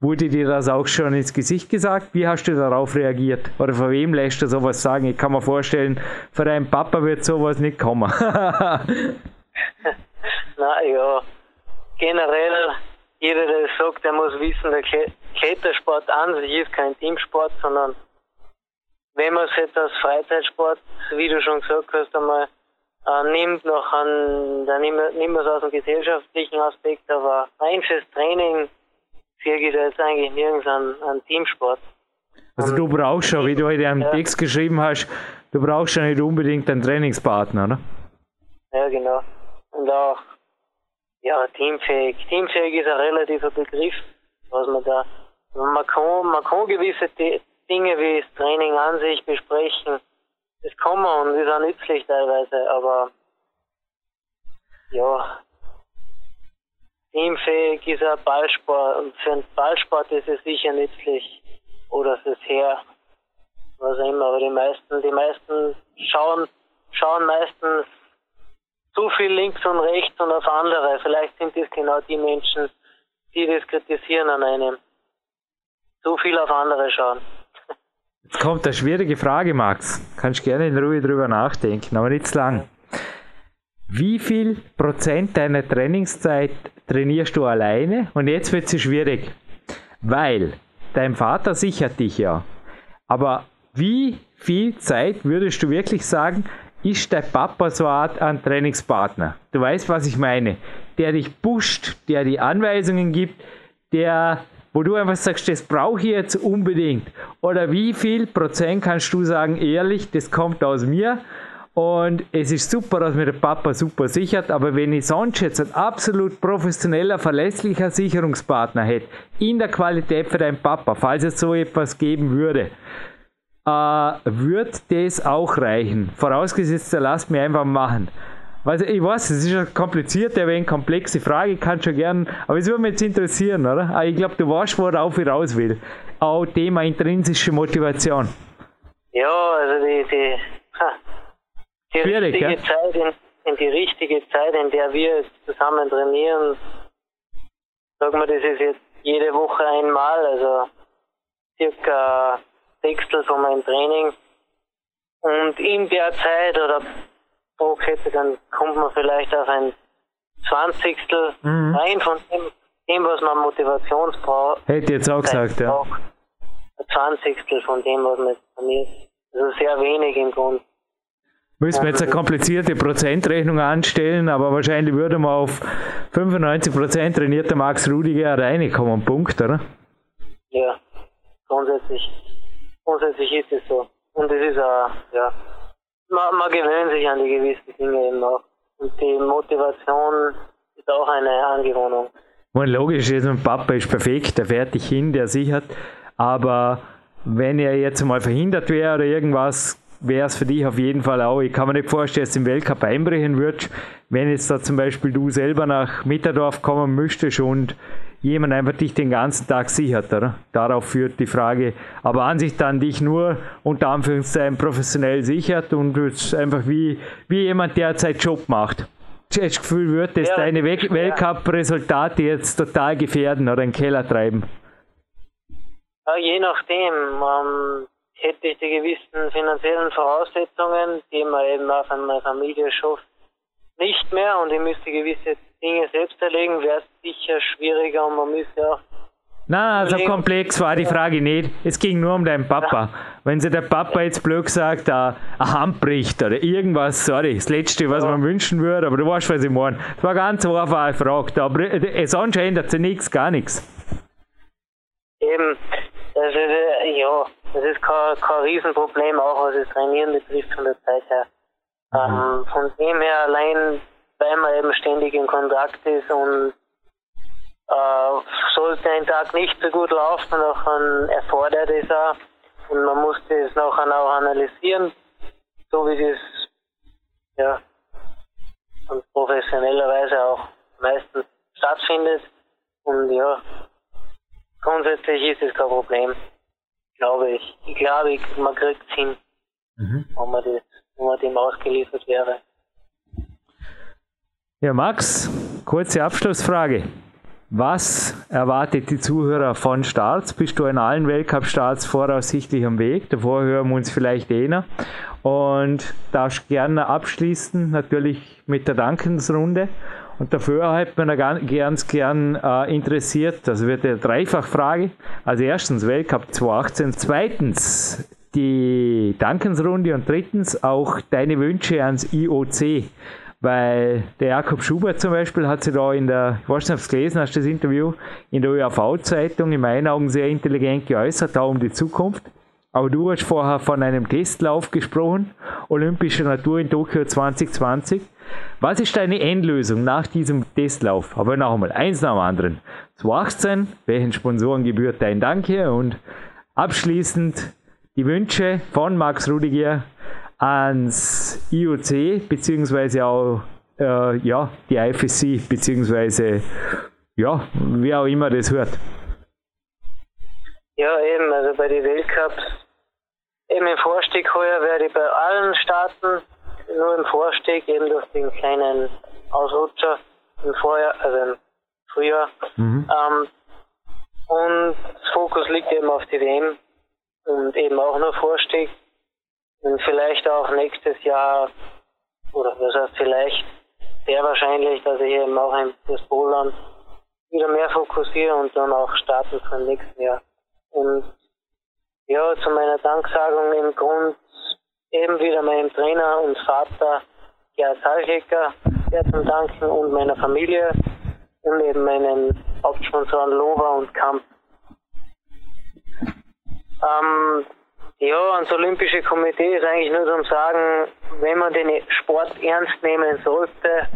Wurde dir das auch schon ins Gesicht gesagt? Wie hast du darauf reagiert? Oder von wem lässt du sowas sagen? Ich kann mir vorstellen, für deinen Papa wird sowas nicht kommen. Na ja, generell, jeder, der sagt, der muss wissen, der Klettersport an sich ist kein Teamsport, sondern wenn man es jetzt als Freizeitsport, wie du schon gesagt hast, einmal äh, nimmt noch an, da nimmt, nimmt man es aus dem gesellschaftlichen Aspekt, aber rein fürs Training sehe ich da jetzt eigentlich nirgends an, an Teamsport. Also du brauchst schon, wie du heute am ja. Text geschrieben hast, du brauchst schon nicht unbedingt einen Trainingspartner, oder? Ja, genau. Und auch, ja, teamfähig. Teamfähig ist ein relativer Begriff, was man da, man kann, man kann gewisse Dinge wie das Training an sich besprechen, das kann man und ist auch nützlich teilweise, aber ja, teamfähig ist ein Ballsport und für einen Ballsport ist es sicher nützlich oder fürs Heer, was auch immer, aber die meisten, die meisten schauen, schauen meistens zu viel links und rechts und auf andere. Vielleicht sind das genau die Menschen, die das kritisieren an einem. Zu viel auf andere schauen. Jetzt kommt eine schwierige Frage, Max. Kannst gerne in Ruhe drüber nachdenken, aber nicht zu lang. Wie viel Prozent deiner Trainingszeit trainierst du alleine? Und jetzt wird es schwierig, weil dein Vater sichert dich ja. Aber wie viel Zeit würdest du wirklich sagen, ist dein Papa so Art ein Trainingspartner? Du weißt, was ich meine. Der dich pusht, der die Anweisungen gibt, der wo du einfach sagst, das brauche ich jetzt unbedingt? Oder wie viel Prozent kannst du sagen, ehrlich, das kommt aus mir? Und es ist super, dass mir der Papa super sichert, aber wenn ich sonst jetzt ein absolut professioneller, verlässlicher Sicherungspartner hätte, in der Qualität für deinen Papa, falls es so etwas geben würde, äh, wird das auch reichen. Vorausgesetzt, er lasst mir einfach machen. Also ich weiß, es ist eine komplizierte, ein wenig komplexe Frage, kann schon gern, aber es würde mich jetzt interessieren, oder? Ich glaube, du weißt, worauf ich raus will. Auch Thema intrinsische Motivation. Ja, also die, die, ha, die Schwierig, richtige ja? Zeit, in, in, die richtige Zeit, in der wir zusammen trainieren, sagen wir, das ist jetzt jede Woche einmal, also circa Sechstel von meinem Training. Und in der Zeit oder Druck hätte, dann kommt man vielleicht auf ein Zwanzigstel mhm. rein von dem, dem, was man Motivationsbraucht. Hätte ich jetzt auch gesagt, ja. Ein Zwanzigstel von dem, was man trainiert. Also sehr wenig im Grunde. Müssen wir jetzt eine komplizierte Prozentrechnung anstellen, aber wahrscheinlich würde man auf 95% trainierter Max Rudiger reinkommen. Punkt, oder? Ja, grundsätzlich. Grundsätzlich ist es so. Und es ist auch, ja, man, man gewöhnt sich an die gewissen Dinge eben auch. Und die Motivation ist auch eine Angewohnung. Und logisch ist, ein Papa ist perfekt, der fährt dich hin, der sichert. Aber wenn er jetzt mal verhindert wäre oder irgendwas, wäre es für dich auf jeden Fall auch. Ich kann mir nicht vorstellen, dass du im Weltcup einbrechen würdest, wenn jetzt da zum Beispiel du selber nach Mitterdorf kommen müsstest und jemand einfach dich den ganzen Tag sichert. Oder? Darauf führt die Frage, aber an sich dann dich nur unter Anführungszeichen professionell sichert und einfach wie, wie jemand, der seinen Job macht. Das Gefühl, wird das ja, deine Weltcup-Resultate jetzt total gefährden oder in den Keller treiben? Ja, je nachdem. Ähm, hätte ich die gewissen finanziellen Voraussetzungen, die man eben auf einer Familie schafft, nicht mehr und ich müsste gewisse Dinge selbst erlegen, wäre es sicher schwieriger und man müsste auch. Nein, so also komplex war die Frage nicht. Es ging nur um deinen Papa. Wenn sich der Papa jetzt blöd sagt, eine Hand bricht oder irgendwas, sorry, das Letzte, was ja. man wünschen würde, aber du weißt, was ich meine. Das war ganz einfach gefragt, aber sonst ändert sich nichts, gar nichts. Eben, das ist, äh, ja, das ist kein, kein Riesenproblem, auch was das Trainieren betrifft von der Zeit her. Mhm. Ähm, von dem her allein weil man eben ständig in Kontakt ist und Äh, sollte ein Tag nicht so gut laufen, dann erfordert es auch und man muss das nachher auch analysieren, so wie das ja und professionellerweise auch meistens stattfindet. Und ja, grundsätzlich ist es kein Problem, glaube ich. Ich glaube, man kriegt es hin, mhm. wenn, man das, wenn man dem ausgeliefert wäre. Ja, Max, kurze Abschlussfrage. Was erwartet die Zuhörer von Starts? Bist du in allen Weltcup-Starts voraussichtlich am Weg? Davor hören wir uns vielleicht eh noch. Und darfst gerne abschließen, natürlich mit der Dankensrunde. Und dafür hat man ganz gern äh, interessiert, das wird eine Dreifachfrage. Also erstens Weltcup 2018, zweitens die Dankensrunde und drittens auch deine Wünsche ans IOC. Weil der Jakob Schubert zum Beispiel hat sich da in der, ich weiß nicht, ob du gelesen hast, das Interview, in der ÖAV-Zeitung in meinen Augen sehr intelligent geäußert, da um die Zukunft. Aber du hast vorher von einem Testlauf gesprochen, Olympische Natur in Tokio 2020. Was ist deine Endlösung nach diesem Testlauf? Aber noch einmal, eins nach dem anderen. 2018, welchen Sponsoren gebührt dein Danke? Und abschließend die Wünsche von Max Rudiger ans IOC beziehungsweise auch äh, ja, die IFSC beziehungsweise ja, wie auch immer das hört. Ja, eben, also bei den Weltcups, eben im Vorstieg heuer werde ich bei allen Staaten nur im Vorstieg, eben durch den kleinen Ausrutscher im Vorjahr, also im Frühjahr. Mhm. Ähm, und das Fokus liegt eben auf die WM und eben auch nur Vorstieg. Und vielleicht auch nächstes Jahr, oder was heißt vielleicht, sehr wahrscheinlich, dass ich eben auch das Poland wieder mehr fokussiere und dann auch starten kann nächsten Jahr. Und ja, zu meiner Danksagung im Grund eben wieder meinem Trainer und Vater Gerhard Salchecker sehr zum Danken und meiner Familie und eben meinen Hauptsponsoren Lova und Kamp. Ähm, ja, ans Olympische Komitee ist eigentlich nur zum Sagen, wenn man den Sport ernst nehmen sollte,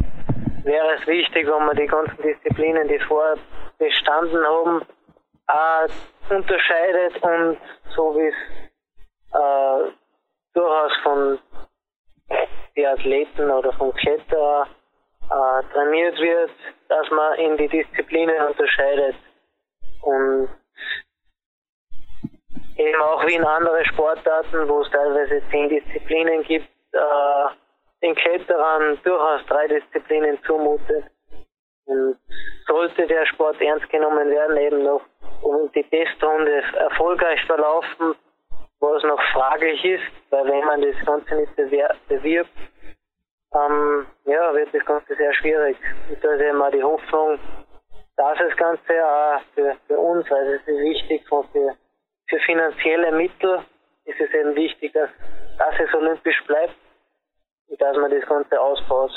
wäre es wichtig, wenn man die ganzen Disziplinen, die vorher bestanden haben, äh, unterscheidet und so wie es äh, durchaus von den Athleten oder vom Kletterer äh, trainiert wird, dass man in die Disziplinen unterscheidet und eben auch wie in anderen Sportarten, wo es teilweise zehn Disziplinen gibt, äh, den Kletterern durchaus drei Disziplinen zumutet. Und sollte der Sport ernst genommen werden, eben noch um die Testrunde erfolgreich verlaufen, was noch fraglich ist, weil wenn man das Ganze nicht bewirbt, ähm, ja, wird das Ganze sehr schwierig. Und da ist eben auch die Hoffnung, dass das Ganze auch für, für uns, also es ist wichtig für für finanzielle Mittel ist es eben wichtig, dass, dass es olympisch bleibt und dass man das Ganze ausbaut.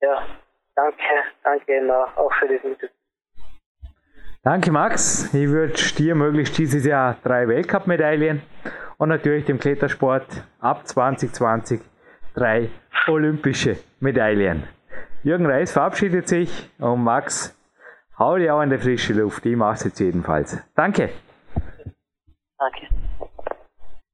Ja, danke, danke auch für das Interview. Danke Max. Ich wünsche dir möglichst dieses Jahr drei Weltcup-Medaillen und natürlich dem Klettersport ab 2020 drei olympische Medaillen. Jürgen Reis verabschiedet sich und Max, hau dir auch in die frische Luft. Ich mache es jetzt jedenfalls. Danke. Danke.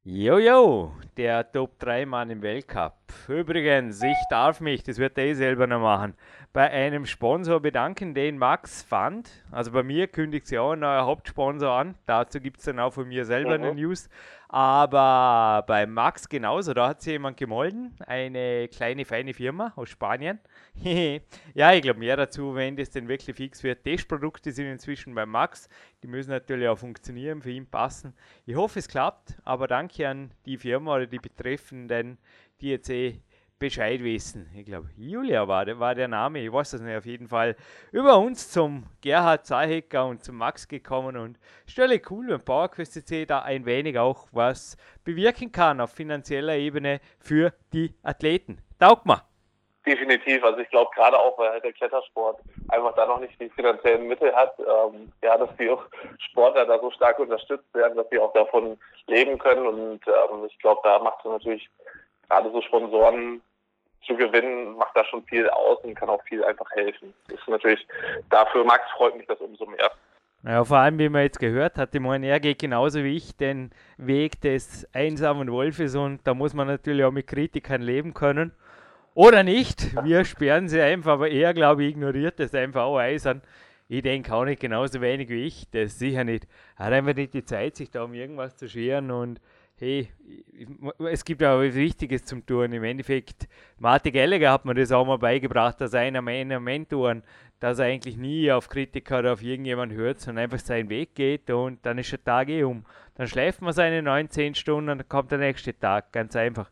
Jojo, der Top 3 Mann im Weltcup. Übrigens, ich darf mich, das wird er eh selber noch machen, bei einem Sponsor bedanken, den Max fand. Also bei mir kündigt sich auch ein neuer Hauptsponsor an. Dazu gibt es dann auch von mir selber mhm. eine News. Aber bei Max genauso, da hat sich jemand gemolden, eine kleine, feine Firma aus Spanien. ja, ich glaube mehr dazu, wenn das denn wirklich fix wird. Testprodukte sind inzwischen bei Max, die müssen natürlich auch funktionieren, für ihn passen. Ich hoffe, es klappt, aber danke an die Firma oder die Betreffenden, die jetzt eh Bescheid wissen. Ich glaube, Julia war, war der Name, ich weiß das nicht, auf jeden Fall über uns zum Gerhard Zahecker und zum Max gekommen und stelle cool, wenn PowerQuest CC da ein wenig auch was bewirken kann auf finanzieller Ebene für die Athleten. Taugt mal! Definitiv, also ich glaube gerade auch, weil halt der Klettersport einfach da noch nicht die finanziellen Mittel hat, ähm, ja, dass die auch Sportler da so stark unterstützt werden, dass sie auch davon leben können und ähm, ich glaube, da macht es natürlich gerade so Sponsoren zu gewinnen, macht da schon viel aus und kann auch viel einfach helfen. Das ist natürlich, dafür Max freut mich das umso mehr. Ja, vor allem, wie man jetzt gehört hat, meine, er geht genauso wie ich den Weg des einsamen Wolfes und da muss man natürlich auch mit Kritikern leben können. Oder nicht, wir sperren sie einfach, aber er, glaube ich, ignoriert das einfach auch eisern. Ich denke auch nicht genauso wenig wie ich, das sicher nicht. Er hat einfach nicht die Zeit, sich da um irgendwas zu scheren und hey, es gibt ja was Wichtiges zum Tun. Im Endeffekt, Martin Gallagher hat mir das auch mal beigebracht, dass einer meiner Mentoren, dass er eigentlich nie auf Kritiker oder auf irgendjemanden hört, sondern einfach seinen Weg geht und dann ist der Tag eh um. Dann schläft man seine 9, 10 Stunden und dann kommt der nächste Tag, ganz einfach.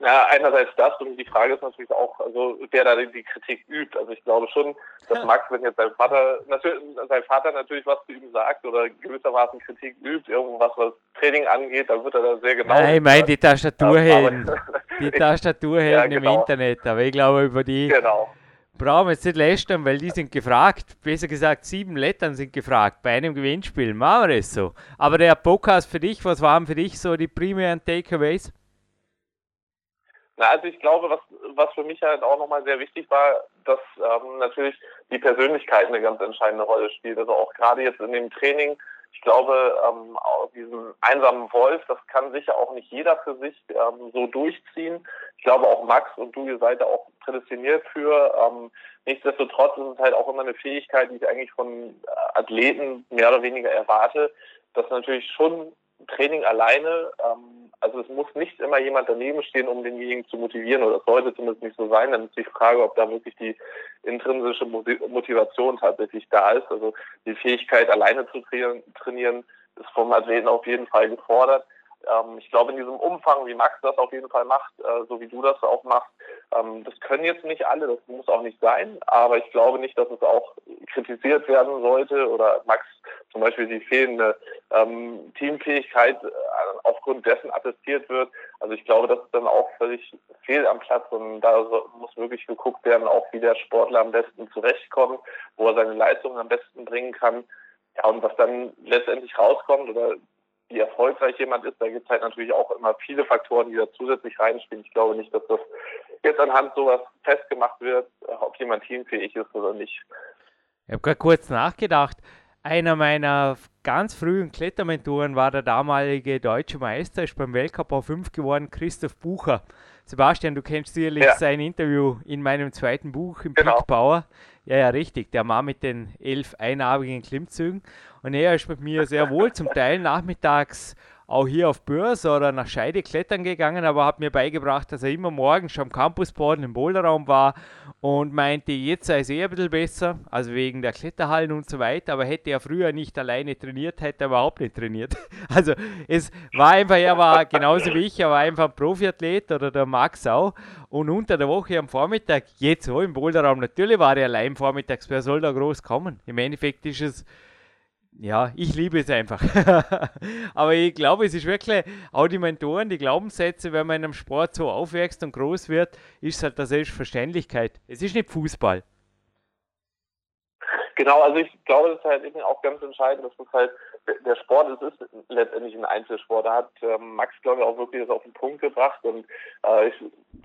Ja, einerseits das und die Frage ist natürlich auch, also wer da die Kritik übt. Also ich glaube schon, dass Max, wenn jetzt sein Vater natürlich sein Vater natürlich was zu ihm sagt oder gewissermaßen Kritik übt, irgendwas was Training angeht, dann wird er da sehr genau. Nein, ich meine die Tastaturhelden. die Tastaturhelden ja, genau. im Internet, aber ich glaube über die genau. brauchen wir jetzt nicht lästern, weil die sind gefragt. Besser gesagt, sieben Lettern sind gefragt bei einem Gewinnspiel. Machen wir es so. Aber der Podcast für dich, was waren für dich so die primären Takeaways? Na, also ich glaube, was, was für mich halt auch nochmal sehr wichtig war, dass ähm, natürlich die Persönlichkeit eine ganz entscheidende Rolle spielt. Also auch gerade jetzt in dem Training, ich glaube, ähm, aus diesem einsamen Wolf, das kann sicher auch nicht jeder für sich ähm, so durchziehen. Ich glaube auch Max und du, ihr seid da auch prädestiniert für. Ähm, nichtsdestotrotz ist es halt auch immer eine Fähigkeit, die ich eigentlich von Athleten mehr oder weniger erwarte, dass natürlich schon Training alleine ähm, also es muss nicht immer jemand daneben stehen, um denjenigen zu motivieren, oder sollte zumindest nicht so sein. Dann ist die Frage, ob da wirklich die intrinsische Motivation tatsächlich da ist. Also die Fähigkeit, alleine zu trainieren, ist vom Athleten auf jeden Fall gefordert. Ähm, ich glaube, in diesem Umfang, wie Max das auf jeden Fall macht, äh, so wie du das auch machst, ähm, das können jetzt nicht alle, das muss auch nicht sein, aber ich glaube nicht, dass es auch kritisiert werden sollte oder Max zum Beispiel die fehlende ähm, Teamfähigkeit äh, aufgrund dessen attestiert wird. Also ich glaube, das ist dann auch völlig fehl am Platz und da muss wirklich geguckt werden, auch wie der Sportler am besten zurechtkommt, wo er seine Leistungen am besten bringen kann. Ja, und was dann letztendlich rauskommt oder wie erfolgreich jemand ist, da gibt es halt natürlich auch immer viele Faktoren, die da zusätzlich reinspielen. Ich glaube nicht, dass das jetzt anhand sowas festgemacht wird, ob jemand teamfähig ist oder nicht. Ich habe gerade kurz nachgedacht. Einer meiner ganz frühen Klettermentoren war der damalige deutsche Meister, ist beim Weltcup auf 5 geworden, Christoph Bucher. Sebastian, du kennst sicherlich ja. sein Interview in meinem zweiten Buch im genau. Peak Power. Ja, ja, richtig. Der Mann mit den elf einarmigen Klimmzügen. Und er ist mit mir sehr wohl zum Teil nachmittags auch hier auf Börs oder nach Scheide klettern gegangen, aber hat mir beigebracht, dass er immer morgens schon am Campusboden im Boulderraum war und meinte, jetzt sei es eher ein bisschen besser, also wegen der Kletterhallen und so weiter, aber hätte er früher nicht alleine trainiert, hätte er überhaupt nicht trainiert. Also es war einfach, er war genauso wie ich, er war einfach ein Profiathlet oder der Max auch und unter der Woche am Vormittag, jetzt so im Boulderraum, natürlich war er allein vormittags, wer soll da groß kommen? Im Endeffekt ist es ja, ich liebe es einfach. Aber ich glaube, es ist wirklich auch die Mentoren, die Glaubenssätze, wenn man in einem Sport so aufwächst und groß wird, ist es halt eine Selbstverständlichkeit. Es ist nicht Fußball. Genau, also ich glaube, das ist halt eben auch ganz entscheidend, dass es halt der Sport es ist letztendlich ein Einzelsport. Da hat ähm, Max, glaube ich, auch wirklich das auf den Punkt gebracht. Und äh, ich,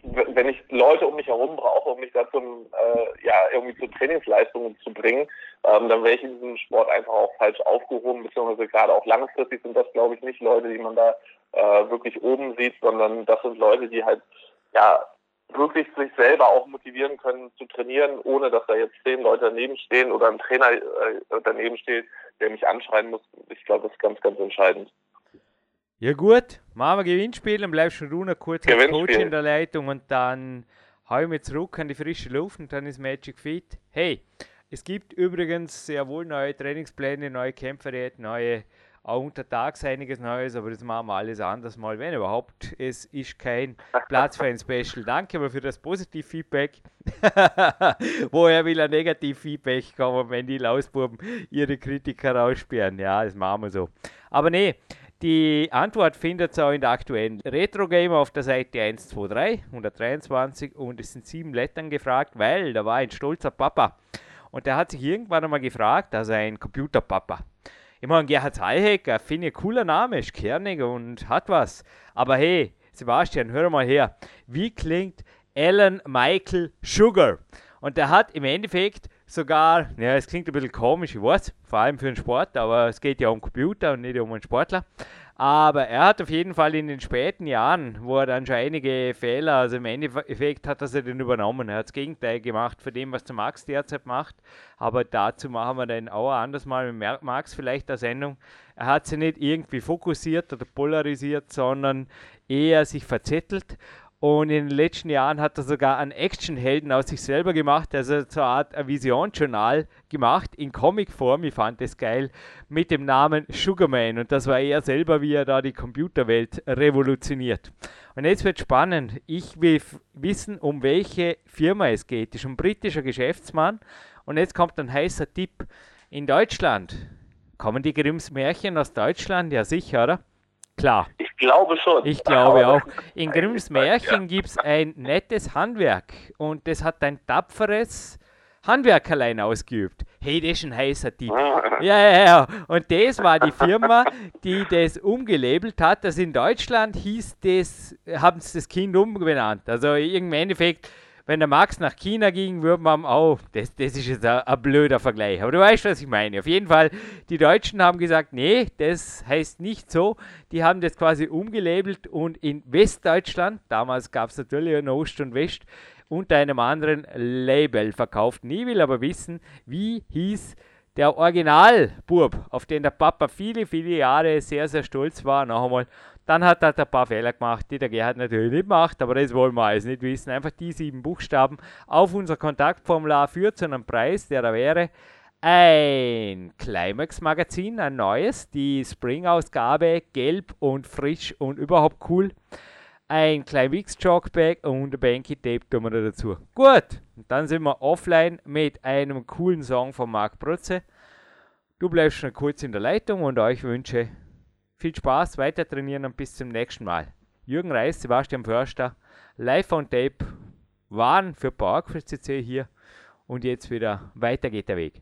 wenn ich Leute um mich herum brauche, um mich da zum, äh, ja, irgendwie zu Trainingsleistungen zu bringen, ähm, dann wäre ich in diesem Sport einfach auch falsch aufgehoben, beziehungsweise gerade auch langfristig sind das, glaube ich, nicht Leute, die man da äh, wirklich oben sieht, sondern das sind Leute, die halt ja wirklich sich selber auch motivieren können zu trainieren, ohne dass da jetzt zehn Leute daneben stehen oder ein Trainer äh, daneben steht, der mich anschreien muss. Ich glaube, das ist ganz, ganz entscheidend. Ja gut, machen wir Gewinnspiel, dann bleibst du noch kurz als Coach in der Leitung und dann hau ich mich zurück an die frische Luft und dann ist Magic Fit. Hey, es gibt übrigens sehr wohl neue Trainingspläne, neue Kämpferdiäten, neue auch untertags einiges Neues, aber das machen wir alles anders mal, wenn überhaupt. Es ist kein Platz für ein Special. Danke aber für das positive Feedback. Woher will ein negativ Feedback kommen, wenn die Lausbuben ihre Kritiker raussperren? Ja, das machen wir so. Aber nee, die Antwort findet ihr auch in der aktuellen Retro Game auf der Seite 123, 123 und es sind sieben Lettern gefragt, weil da war ein stolzer Papa und der hat sich irgendwann einmal gefragt, also ein Computerpapa, ich meine, Gerhard Hayek, finde ich cooler Name, ist kernig und hat was. Aber hey, Sebastian, hör mal her. Wie klingt Alan Michael Sugar? Und der hat im Endeffekt sogar, ja, es klingt ein bisschen komisch, ich weiß, vor allem für einen Sport, aber es geht ja um Computer und nicht um einen Sportler. Aber er hat auf jeden Fall in den späten Jahren, wo er dann schon einige Fehler, also im Endeffekt hat er sie dann übernommen. Er hat das Gegenteil gemacht von dem, was der Max derzeit macht. Aber dazu machen wir dann auch anders mal mit Max vielleicht eine Sendung. Er hat sie nicht irgendwie fokussiert oder polarisiert, sondern eher sich verzettelt. Und in den letzten Jahren hat er sogar einen Actionhelden aus sich selber gemacht, also so eine Art Visionsjournal gemacht in Comicform. Ich fand das geil mit dem Namen Sugarman. Und das war er selber, wie er da die Computerwelt revolutioniert. Und jetzt wird spannend. Ich will wissen, um welche Firma es geht. Das ist ein britischer Geschäftsmann. Und jetzt kommt ein heißer Tipp. In Deutschland kommen die Grimms Märchen aus Deutschland? Ja, sicher, oder? Klar. Ich glaube schon. Ich glaube auch. In Grimms Märchen ja. gibt es ein nettes Handwerk und das hat ein tapferes Handwerkerlein ausgeübt. Hey, das ist ein heißer Tipp. Ah. Ja, ja, ja. Und das war die Firma, die das umgelabelt hat. Das in Deutschland hieß das, haben sie das Kind umbenannt. Also im Endeffekt wenn der Max nach China ging, würde man auch, das, das ist jetzt ein, ein, blöder Vergleich, aber du weißt, was ich meine. Auf jeden Fall, die Deutschen haben gesagt, nee, das heißt nicht so. Die haben das quasi umgelabelt und in Westdeutschland, damals gab es natürlich in Ost und West, unter einem anderen Label verkauft. Nie will aber wissen, wie hieß der Originalbub, auf den der Papa viele, viele Jahre sehr, sehr stolz war. Noch einmal, dann hat er ein paar Fehler gemacht, die der Gerhard natürlich nicht macht, aber das wollen wir alles nicht wissen. Einfach die sieben Buchstaben auf unser Kontaktformular führt zu einem Preis, der da wäre ein Climax-Magazin, ein neues, die Spring-Ausgabe, gelb und frisch und überhaupt cool. Ein Climax Jogbag und ein Banky Tape tun wir da dazu. Gut, dann sind wir offline mit einem coolen Song von Marc Protze. Du bleibst schon kurz in der Leitung und euch wünsche viel Spaß, weiter trainieren und bis zum nächsten Mal. Jürgen Reis, Sebastian Förster, live on tape waren für PowerQuest CC hier und jetzt wieder weiter geht der Weg.